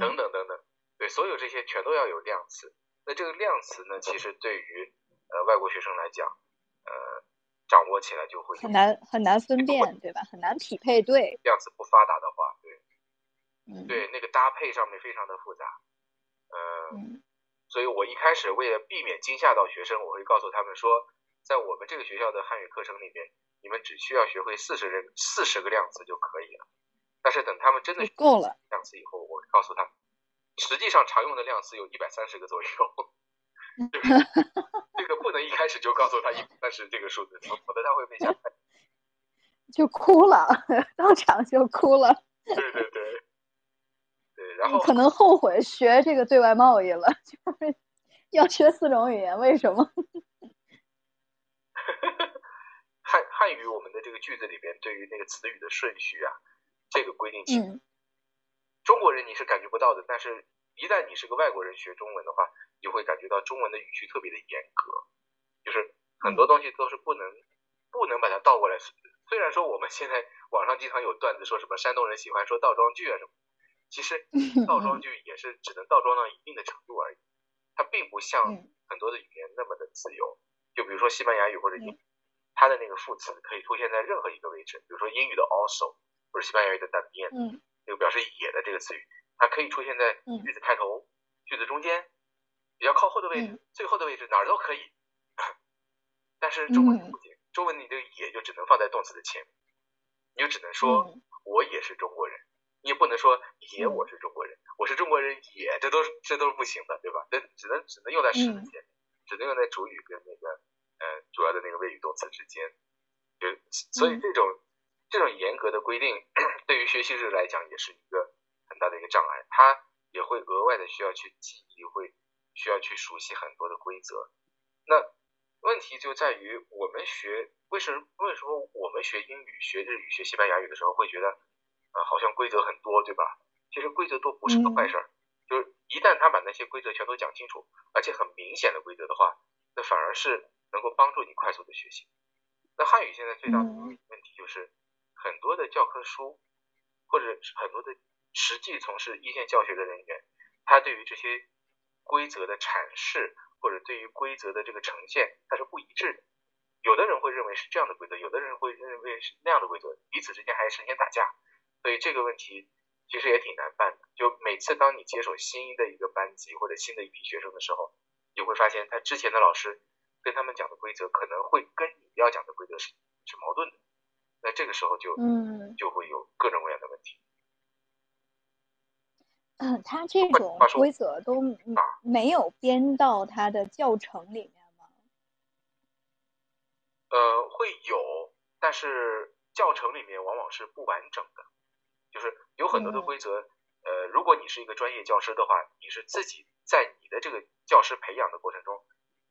等等等等，对，所有这些全都要有量词。那这个量词呢，其实对于呃外国学生来讲，呃，掌握起来就会很难很难分辨，对吧？很难匹配对。量词不发达的话，对，嗯，对，那个搭配上面非常的复杂，呃，嗯所以我一开始为了避免惊吓到学生，我会告诉他们说，在我们这个学校的汉语课程里面，你们只需要学会四十人四十个量词就可以了。但是等他们真的够了。量词以后，我告诉他们，实际上常用的量词有一百三十个左右。这 个 这个不能一开始就告诉他一百三十这个数字，否则他会被吓坏。就哭了，当场就哭了。对对对，对，然后可能后悔学这个对外贸易了，就是要学四种语言，为什么？汉汉语我们的这个句子里边对于那个词语的顺序啊，这个规定其实嗯中国人你是感觉不到的，但是一旦你是个外国人学中文的话，你会感觉到中文的语序特别的严格，就是很多东西都是不能不能把它倒过来。虽然说我们现在网上经常有段子说什么山东人喜欢说倒装句啊什么，其实倒装句也是只能倒装到一定的程度而已，它并不像嗯很多的语言那么的自由。就比如说西班牙语或者英语，它的那个副词可以出现在任何一个位置，比如说英语的 also 或者西班牙语的 también。嗯。那个表示也的这个词语，它可以出现在嗯。句子开头、句子中间、比较靠后的位置、嗯。最后的位置，哪儿都可以。但是中文嗯。不行，中文你这个也就只能放在动词的前面，你就只能说嗯我也是中国人，你也不能说也嗯。我是中国人，我是中国人也，这都是这都是不行的，对吧？这只能只能用在实的嗯前面，只能用在主语跟那个呃主要的那个谓语动词之间。就所以嗯这种这种严格的规定，对于学习者来讲也是一个很大的一个障碍，他也会额外的需要去记忆，会需要去熟悉很多的规则。那问题就在于我们学为什么为什么我们学英语、学日语、学西班牙语的时候会觉得，呃，好像规则很多，对吧？其实规则多不是个坏事儿，就是一旦他把那些规则全都讲清楚，而且很明显的规则的话，那反而是能够帮助你快速的学习。那汉语现在最大的问题就是，很多的教科书或者是很多的实际从事一线教学的人员，他对于这些规则的阐释或者对于规则的这个呈现，它是不一致的。有的人会认为是这样的规则，有的人会认为是那样的规则，彼此之间还神仙打架。所以这个问题其实也挺难办的。就每次当你接手新的一个班级或者新的一批学生的时候，你会发现他之前的老师跟他们讲的规则可能会跟你要讲的规则是是矛盾的。那这个时候就嗯就会有各种各样的问题。嗯，他这种规则都嗯没有编到他的教程里面吗？呃，会有，但是教程里面往往是不完整的，就是有很多的嗯规则。呃，如果你是一个专业教师的话，你是自己在你的这个教师培养的过程中，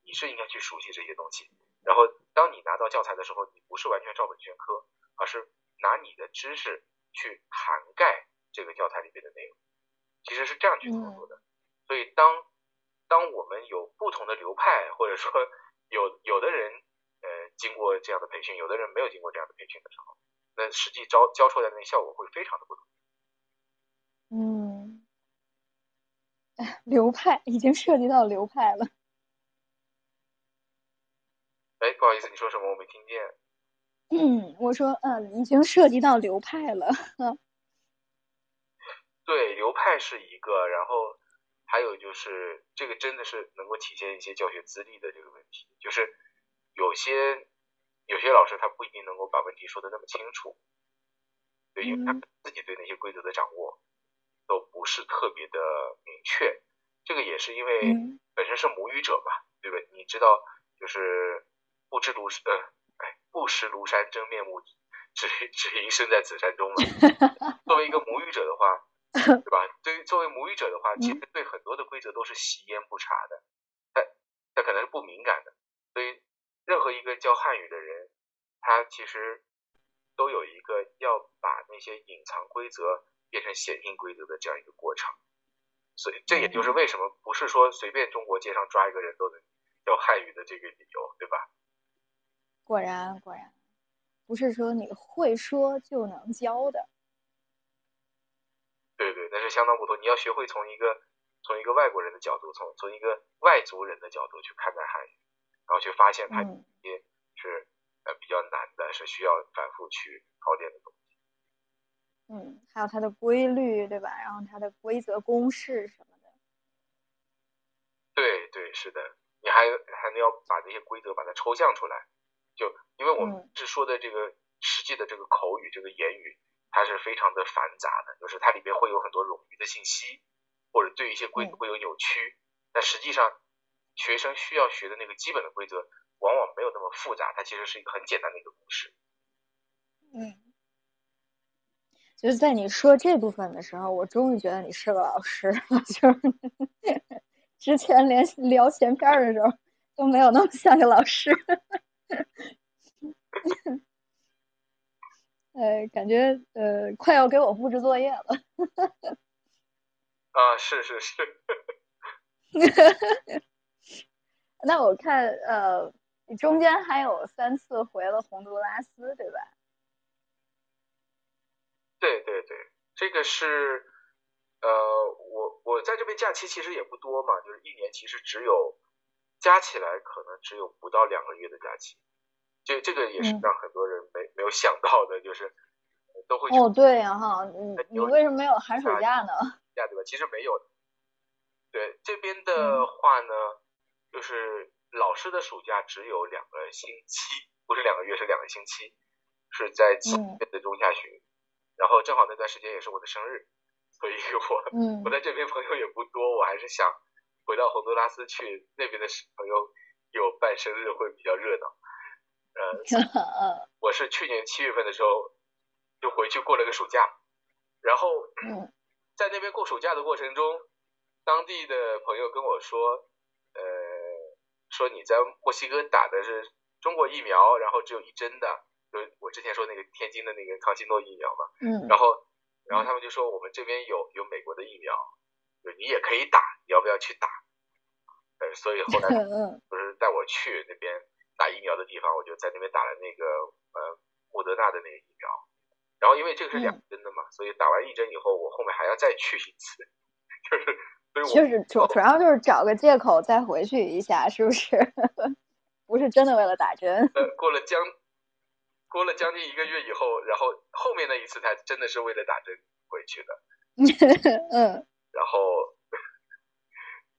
你是应该去熟悉这些东西。然后，当你拿到教材的时候，你不是完全照本宣科，而是拿你的知识去涵盖这个教材里面的内容，其实是这样去操作的。所以当当我们有不同的流派，或者说 有有的人呃经过这样的培训，有的人没有经过这样的培训的时候，那实际教教出来的那效果会非常的不同。嗯，哎流派已经涉及到流派了。哎，不好意思，你说什么？我没听见。嗯，我说，嗯，已经涉及到流派了。对，流派是一个，然后还有就是这个真的是能够体现一些教学资历的这个问题，就是有些有些老师他不一定能够把问题说的那么清楚，对，因为他嗯自己对那些规则的掌握都不是特别的明确，这个也是因为嗯本身是母语者嘛，对吧？你知道，就是不知庐呃，哎，不识庐山真面目，只只因身在此山中嘛。作为一个母语者的话，对吧？对于作为母语者的话，其实对很多的规则都是习焉不察的，他他可能是不敏感的，所以任何一个教汉语的人，他其实都有一个要把那些隐藏规则变成显性规则的这样一个过程。所以这也就是为什么不是说随便中国街上抓一个人都能教汉语的这个理由，对吧？果然果然，不是说你会说就能教的。对对，那是相当不同。你要学会从一个从一个外国人的角度，从从一个外族人的角度去看待汉语，然后去发现它一些是呃比较难的，是需要反复去考点的东西。嗯，还有它的规律，对吧？然后它的规则、公式什么的。对对，是的，你还还能要把这些规则把它抽象出来，就因为我们是说的这个实际的这个口语、这个言语，它是非常的繁杂的，就是它里边会有很多冗余的信息，或者对一些规则会有扭曲。但实际上，学生需要学的那个基本的规则，往往没有那么复杂，它其实是一个很简单的一个公式。嗯。就是在你说这部分的时候，我终于觉得你是个老师了。就是之前连聊闲篇的时候都没有那么像个老师。呃，感觉呃快要给我布置作业了。啊，是是是。那我看呃，你中间还有三次回了洪都拉斯，对吧？对对对，这个是，呃，我我在这边假期其实也不多嘛，就是一年其实只有加起来可能只有不到两个月的假期，这这个也是让很多人没没有想到的，就是都会哦对呀哈，你你为什么没有寒暑假呢？假对吧？其实没有，对这边的话呢，就是老师的暑假只有两个星期，不是两个月，是两个星期，是在七月的中下旬。然后正好那段时间也是我的生日，所以我我在这边朋友也不多，我还是想回到洪都拉斯去，那边的朋友有办生日会比较热闹。呃，我是去年七月份的时候就回去过了个暑假，然后在那边过暑假的过程中，当地的朋友跟我说，呃，说你在墨西哥打的是中国疫苗，然后只有一针的。就我之前说那个天津的那个康希诺疫苗嘛，嗯，然后然后他们就说我们这边有有美国的疫苗，就你也可以打，你要不要去打？呃，所以后来不是带我去那边打疫苗的地方，我就在那边打了那个呃莫德纳的那个疫苗，然后因为这个是两针的嘛，所以打完一针以后，我后面还要再去一次，就是就是主主要就是找个借口再回去一下，是不是？不是真的为了打针。呃，过了将。过了将近一个月以后，然后后面那一次才真的是为了打针回去的。嗯。然后，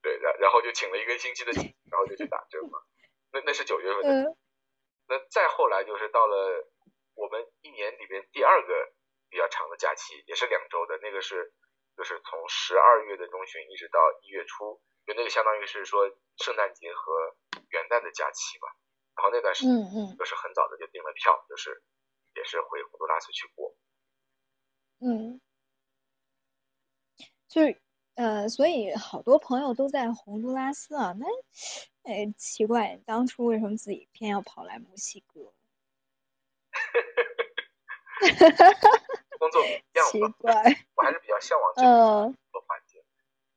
对，然然后就请了一个星期的，然后就去打针嘛。那那是九月份的。那再后来就是到了我们一年里边第二个比较长的假期，也是两周的，那个是就是从十二月的中旬一直到一月初，就那个相当于是说圣诞节和元旦的假期嘛。然后那段时间，嗯嗯，就是很早的就订了票，就是也是回洪都拉斯去过。嗯，就是呃，所以好多朋友都在洪都拉斯啊。那哎，奇怪，当初为什么自己偏要跑来墨西哥？工作一样奇怪，我还是比较向往这个环境，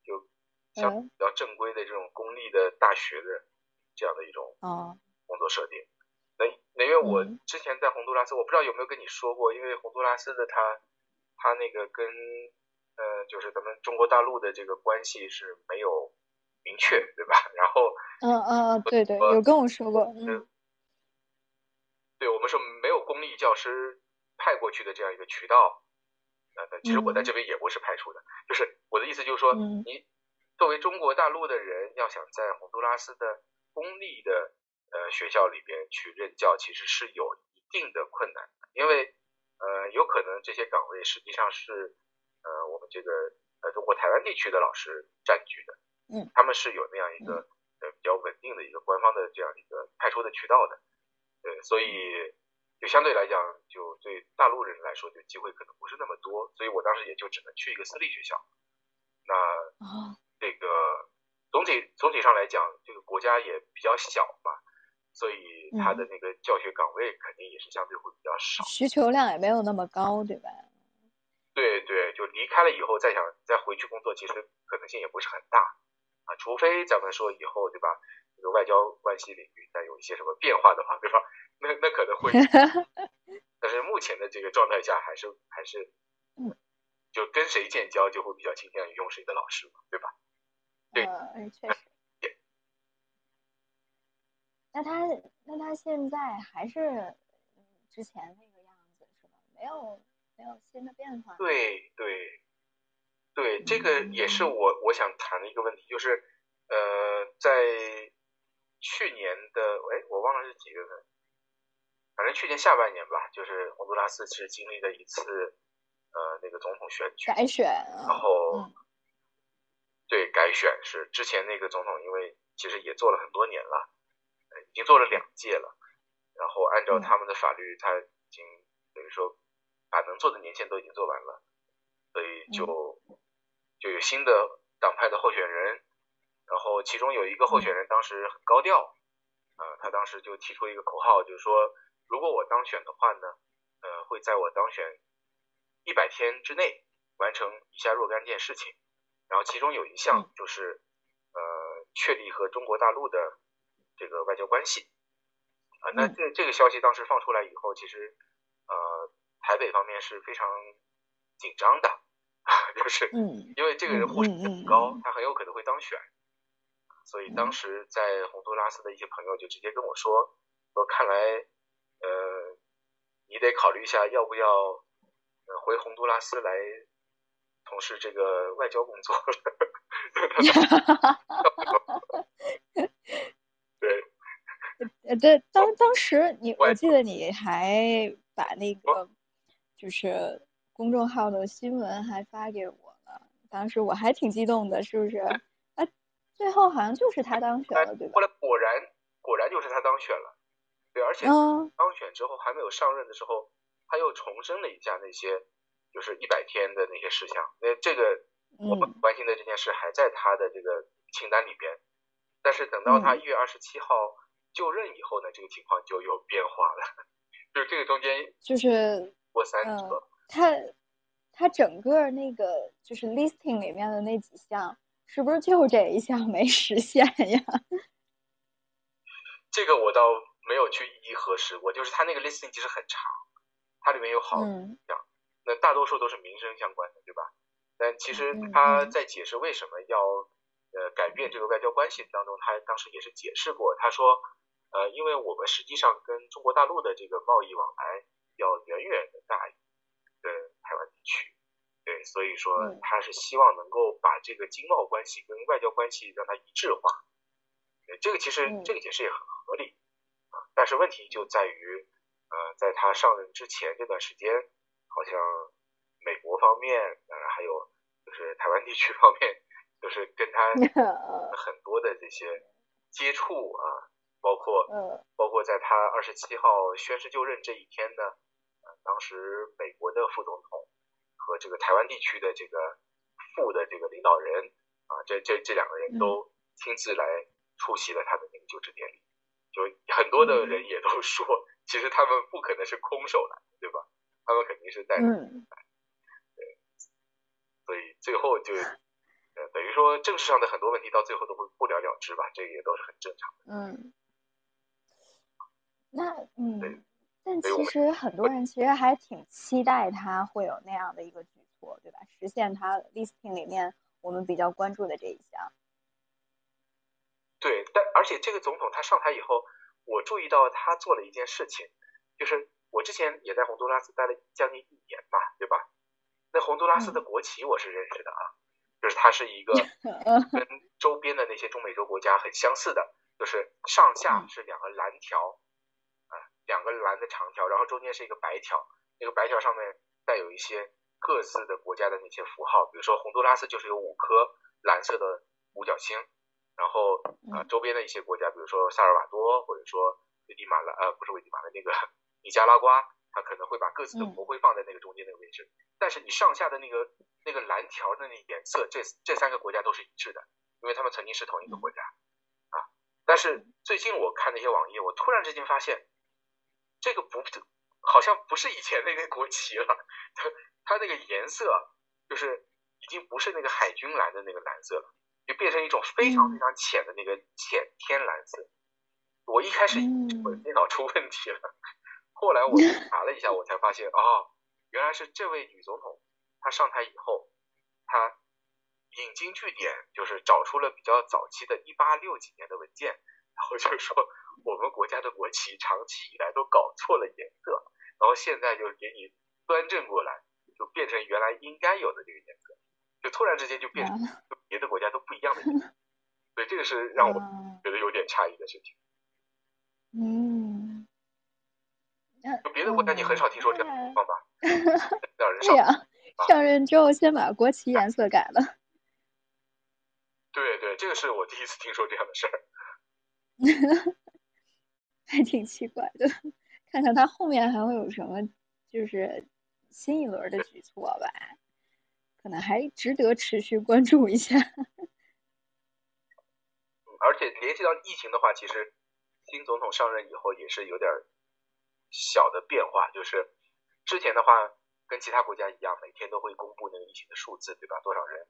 就像比较正规的这种公立的大学的这样的一种哦。工作设定，那那因为我之前在洪都拉斯，我不知道有没有跟你说过，因为洪都拉斯的他他那个跟呃就是咱们中国大陆的这个关系是没有明确，对吧？然后嗯嗯对对，有跟我说过，嗯，对我们说没有公立教师派过去的这样一个渠道，呃，其实我在这边也不是派出的，就是我的意思就是说，你作为中国大陆的人，要想在洪都拉斯的公立的呃，学校里边去任教其实是有一定的困难的，因为呃，有可能这些岗位实际上是呃我们这个呃中国台湾地区的老师占据的，嗯，他们是有那样一个呃比较稳定的一个官方的这样一个派出的渠道的，对，所以就相对来讲，就对大陆人来说，就机会可能不是那么多，所以我当时也就只能去一个私立学校，那这个总体总体上来讲，这个国家也比较小嘛。所以他的那个教学岗位肯定也是相对会比较少，需求量也没有那么高，对吧？对对，就离开了以后再想再回去工作，其实可能性也不是很大啊，除非咱们说以后对吧，这个外交关系领域再有一些什么变化的话，对吧？那那可能会，但是目前的这个状态下，还是还是，就跟谁建交就会比较倾向于用谁的老师嘛，对吧？对，嗯，确实。那他那他现在还是之前那个样子是吧？没有没有新的变化。对对对，这个也是我我想谈的一个问题，就是呃，在去年的哎，我忘了是几月份，反正去年下半年吧，就是洪都拉斯是经历了一次呃那个总统选举改选，然后对改选是之前那个总统，因为其实也做了很多年了。已经做了两届了，然后按照他们的法律，他已经等于说把能做的年限都已经做完了，所以就就有新的党派的候选人，然后其中有一个候选人当时很高调，呃，他当时就提出一个口号，就是说如果我当选的话呢，呃，会在我当选一百天之内完成以下若干件事情，然后其中有一项就是呃确立和中国大陆的。这个外交关系。啊，那这这个消息当时放出来以后，其实呃台北方面是非常紧张的，就是因为这个人呼声很高，他很有可能会当选，所以当时在洪都拉斯的一些朋友就直接跟我说说，看来呃你得考虑一下要不要呃回洪都拉斯来从事这个外交工作对，呃，对，当当时你，我记得你还把那个就是公众号的新闻还发给我了，当时我还挺激动的，是不是？哎，最后好像就是他当选了，对吧？后来果然果然就是他当选了，对，而且当选之后还没有上任的时候，他又重申了一下那些就是一百天的那些事项，那这个我们关心的这件事还在他的这个清单里边。但是等到他一月二十七号就任以后呢，这个情况就有变化了，就是这个中间就是过三折。他他整个那个就是 listing 里面的那几项，是不是就这一项没实现呀？这个我倒没有去一一核实过，就是他那个 listing 其实很长，它里面有好多项，那大多数都是民生相关的，对吧？但其实他在解释为什么要。呃，改变这个外交关系当中，他当时也是解释过，他说，呃，因为我们实际上跟中国大陆的这个贸易往来要远远的大于跟台湾地区，对，所以说他是希望能够把这个经贸关系跟外交关系让它一致化，这个其实这个解释也很合理，啊，但是问题就在于，呃，在他上任之前这段时间，好像美国方面，当然还有就是台湾地区方面。就是跟他 很多的这些接触啊，包括包括在他二十七号宣誓就任这一天呢，呃当时美国的副总统和这个台湾地区的这个副的这个领导人啊，这这这两个人都亲自来出席了他的那个就职典礼，就很多的人也都说，其实他们不可能是空手来，对吧？他们肯定是带着来，对，所以最后就呃。等于说，政治上的很多问题到最后都会不了了之吧，这也都是很正常的。嗯，那嗯，但其实很多人其实还挺期待他会有那样的一个举措，对吧？实现他 listing 里面我们比较关注的这一项。对，但而且这个总统他上台以后，我注意到他做了一件事情，就是我之前也在洪都拉斯待了将近一年嘛，对吧？那洪都拉斯的国旗我是认识的啊。就是它是一个跟周边的那些中美洲国家很相似的，就是上下是两个蓝条，啊，两个蓝的长条，然后中间是一个白条，那个白条上面带有一些各自的国家的那些符号，比如说洪都拉斯就是有五颗蓝色的五角星，然后啊周边的一些国家，比如说萨尔瓦多或者说危地马拉，呃不是危地马拉那个尼加拉瓜。它可能会把各自的国徽放在那个中间那个位置，但是你上下的那个那个蓝条的那颜色，这这三个国家都是一致的，因为他们曾经是同一个国家啊。但是最近我看那些网页，我突然之间发现，这个不好像不是以前那个国旗了，它它那个颜色就是已经不是那个海军蓝的那个蓝色了，就变成一种非常非常浅的那个浅天蓝色。我一开始以为我的 电脑出问题了，后来我查了一下，我才发现啊，原来是这位女总统她上台以后，她。引经据典，就是找出了比较早期的1860几年的文件，然后就是说我们国家的国旗长期以来都搞错了颜色，然后现在就给你端正过来，就变成原来应该有的这个颜色，就突然之间就变成别的国家都不一样的颜色，所以这个是 让我觉得有点诧异的事情。嗯，就别的国家你很少听说这样的情况吧？让人对呀，上任之后先把国旗颜色改了。对对，这个是我第一次听说这样的事儿，还挺奇怪的。看看他后面还会有什么，就是新一轮的举措吧，可能还值得持续关注一下。而且联系到疫情的话，其实新总统上任以后也是有点小的变化，就是之前的话跟其他国家一样，每天都会公布那个疫情的数字，对吧？多少人？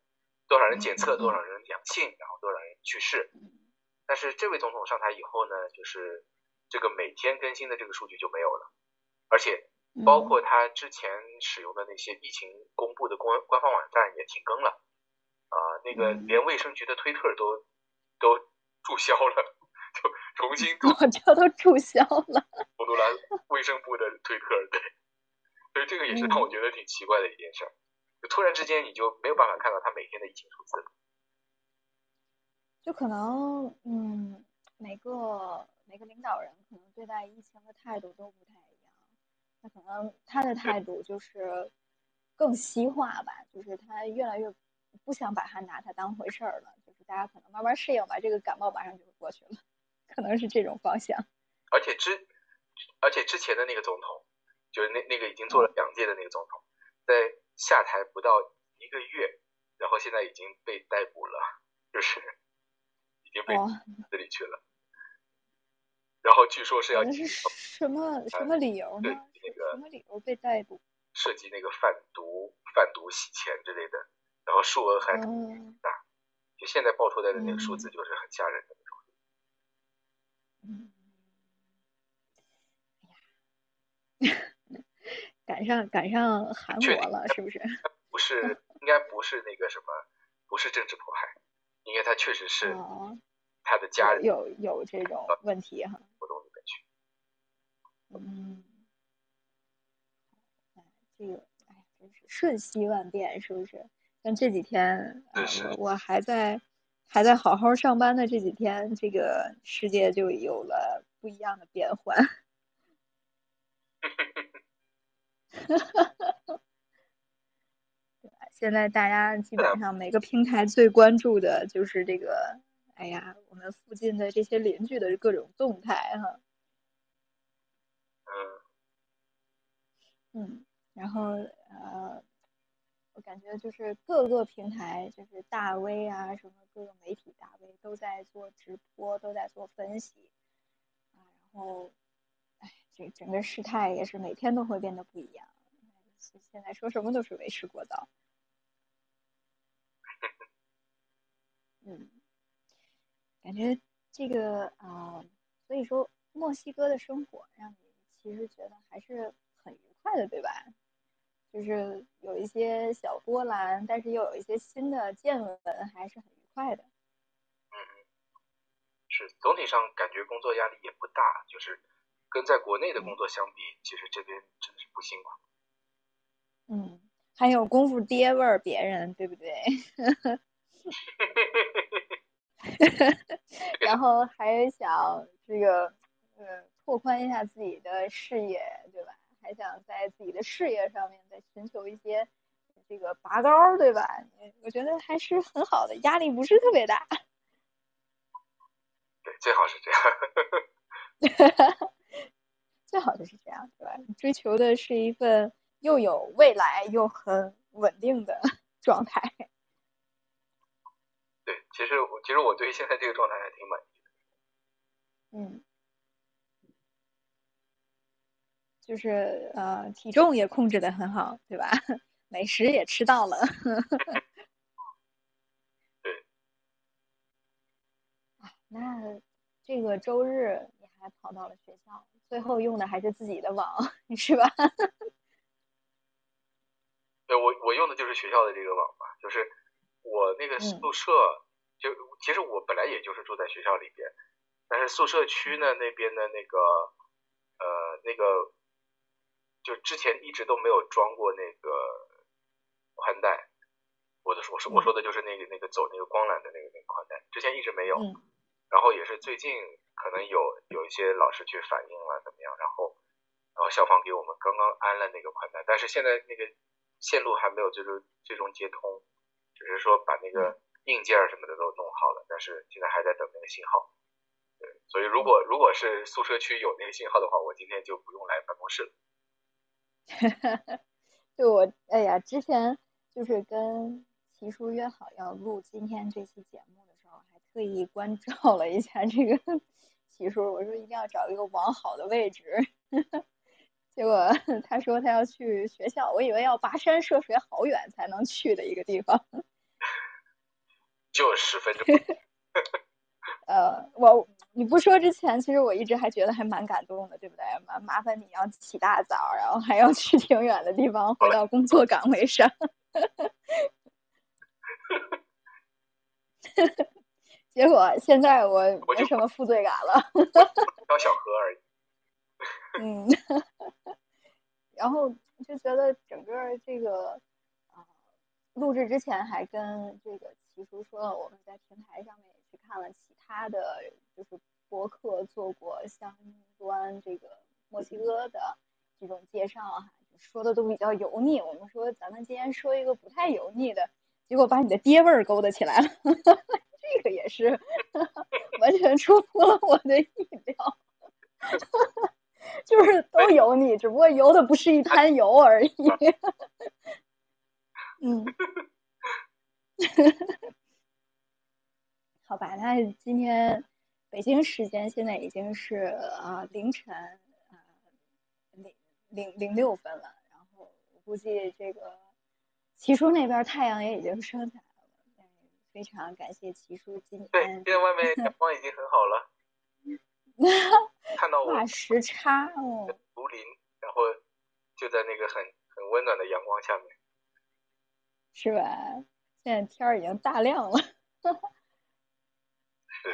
多少人检测，多少人阳性，然后多少人去世。但是这位总统上台以后呢，就是这个每天更新的这个数据就没有了，而且包括他之前使用的那些疫情公布的官官方网站也停更了，啊，那个连卫生局的推特都都注销了，就重新 这都注销了。洪都拉卫生部的推特，对，所以这个也是让我觉得挺奇怪的一件事。就突然之间，你就没有办法看到他每天的疫情数字了。就可能，嗯，每个每个领导人可能对待疫情的态度都不太。那可能他的态度就是更西化吧，就是他越来越不想把他拿他当回事儿了。就是大家可能慢慢适应吧，这个感冒马上就会过去了，可能是这种方向。而且之而且之前的那个总统，就是那那个已经做了两届的那个总统，在。下台不到一个月，然后现在已经被逮捕了，就是已经被这里去了。然后据说是要什么什么理由呢？那个什么理由被逮捕？涉及那个贩毒、贩毒洗钱之类的，然后数额还大。就现在爆出来的那个数字就是很吓人的那种。嗯。哎呀。赶上赶上韩国了，是不是？不是，应该不是那个什么，不是政治迫害，应该他确实是他的家人有有这种问题哈。嗯，这个哎呀，真是瞬息万变，是不是？像这几天，我我还在还在好好上班的这几天，这个世界就有了不一样的变换。哈哈哈！对吧？现在大家基本上每个平台最关注的就是这个，哎呀，我们附近的这些邻居的各种动态哈。嗯，然后呃，我感觉就是各个平台，就是大 V 啊，什么各个媒体大 V 都在做直播，都在做分析啊，然后。哎这整个事态也是每天都会变得不一样，现在说什么都是为时过早。嗯，感觉这个啊，所以说墨西哥的生活让你其实觉得还是快的，对吧？就是有一些小波澜，但是又有一些新的见闻，还是很愉快的。嗯，是总体上感觉工作压力也不大，就是。跟在国内的工作相比，其实这边真的是不辛苦。嗯，还有功夫爹味儿别人，对不对？然后还想这个，嗯，拓宽一下自己的视野，对吧？还想在自己的事业上面再寻求一些这个拔高，对吧？我觉得还是很好的，压力不是特别大。对，最好是这样。最好就是这样，对吧？追求的是一份又有未来又很稳定的状态。对，其实我其实我对现在这个状态还挺满意的。嗯，就是呃，体重也控制的很好，对吧？美食也吃到了。对。啊，那这个周日你还跑到了学校，最后用的还是自己的网，是吧？对，我我用的就是学校的这个网吧，就是我那个宿舍，就其实我本来也就是住在学校里边。但是宿舍区呢那边的那个呃那个就之前一直都没有装过那个宽带，我的我说我说的就是那个那个走那个光缆的那个那个宽带，之前一直没有，然后也是最近可能有有一些老师去反映了怎么样，然后然后校方给我们刚刚安了那个宽带，但是现在那个线路还没有最终最终接通，只是说把那个硬件什么的都弄好了，但是现在还在等那个信号。对，所以如果如果是宿舍区有那个信号的话，我今天就不用来办公室了。就我，哎呀，之前就是跟齐叔约好要录今天这期节目的时候，还特意关照了一下这个齐叔，我说一定要找一个网好的位置。结果他说他要去学校，我以为要跋山涉水好远才能去的一个地方，就十分钟。呃，我。你不说之前，其实我一直还觉得还蛮感动的，对不对？麻麻烦你要起大早，然后还要去挺远的地方，回到工作岗位上。结果现在我没什么负罪感了。当小河而已。嗯。然后就觉得整个这个啊，录制之前还跟这个齐叔说了，我们在平台上面看了其他的。就是博客做过相关这个墨西哥的这种介绍哈，说的都比较油腻。我们说咱们今天说一个不太油腻的，结果把你的爹味儿勾搭起来了，这个也是完全出乎了我的意料。就是都油腻，只不过油的不是一滩油而已。嗯。好吧，那今天。北京时间现在已经是啊凌晨啊零零零六分了，然后我估计这个齐叔那边太阳也已经升起来了，非常感谢齐叔今天。对，现在外面阳 光已经很好了。看到我。时差哦。竹林，然后就在那个很很温暖的阳光下面。是吧？现在天儿已经大亮了。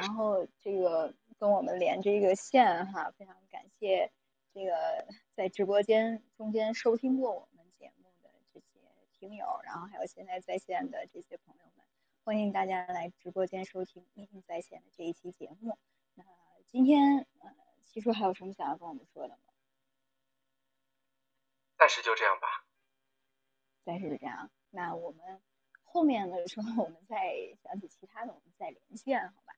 然后这个跟我们连这个线哈，非常感谢这个在直播间中间收听过我们节目的这些听友，然后还有现在在线的这些朋友们，欢迎大家来直播间收听一听在线的这一期节目。那今天呃，七叔还有什么想要跟我们说的吗？暂时就这样吧。暂时就这样。那我们后面的时候，我们再想起其他的，我们再连线，好吧？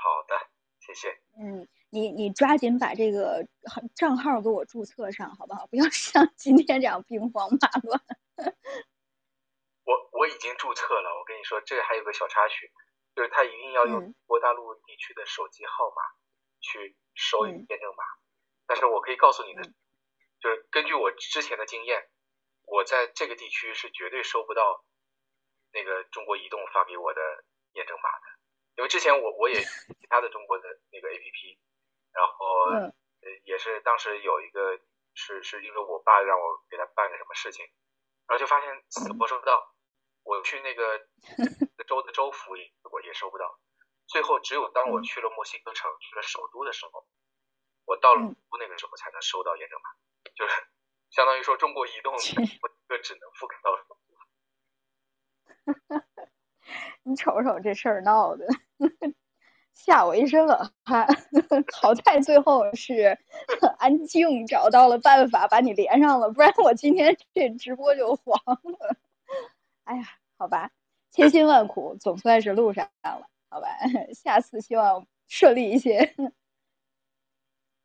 好的，谢谢。嗯，你你抓紧把这个账号给我注册上，好不好？不要像今天这样兵荒马乱。我我已经注册了，我跟你说，这还有个小插曲，就是他一定要用中国大陆地区的手机号码去收验证码。但是我可以告诉你的，就是根据我之前的经验，我在这个地区是绝对收不到那个中国移动发给我的验证码的。因为之前我我也其他的中国的那个 A P P，然后呃也是当时有一个是是因为我爸让我给他办个什么事情，然后就发现死活收不到，我去那个 州的州府也我也收不到，最后只有当我去了墨西哥城去了首都的时候，我到了那个时候才能收到验证码，就是相当于说中国移动个只能覆盖到首都。你瞅瞅这事儿闹的。吓我一身冷汗，好在最后是 安静找到了办法把你连上了，不然我今天这直播就黄了。哎呀，好吧，千辛万苦总算是录上了，好吧，下次希望顺利一些。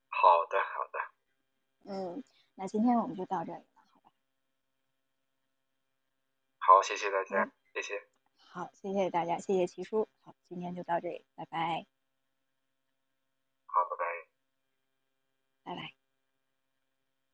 好的，好的。嗯，那今天我们就到这里了，好吧？好，谢谢大家，谢谢。好谢谢大家谢谢奇叔。好今天就到这里拜拜。好拜拜。拜拜。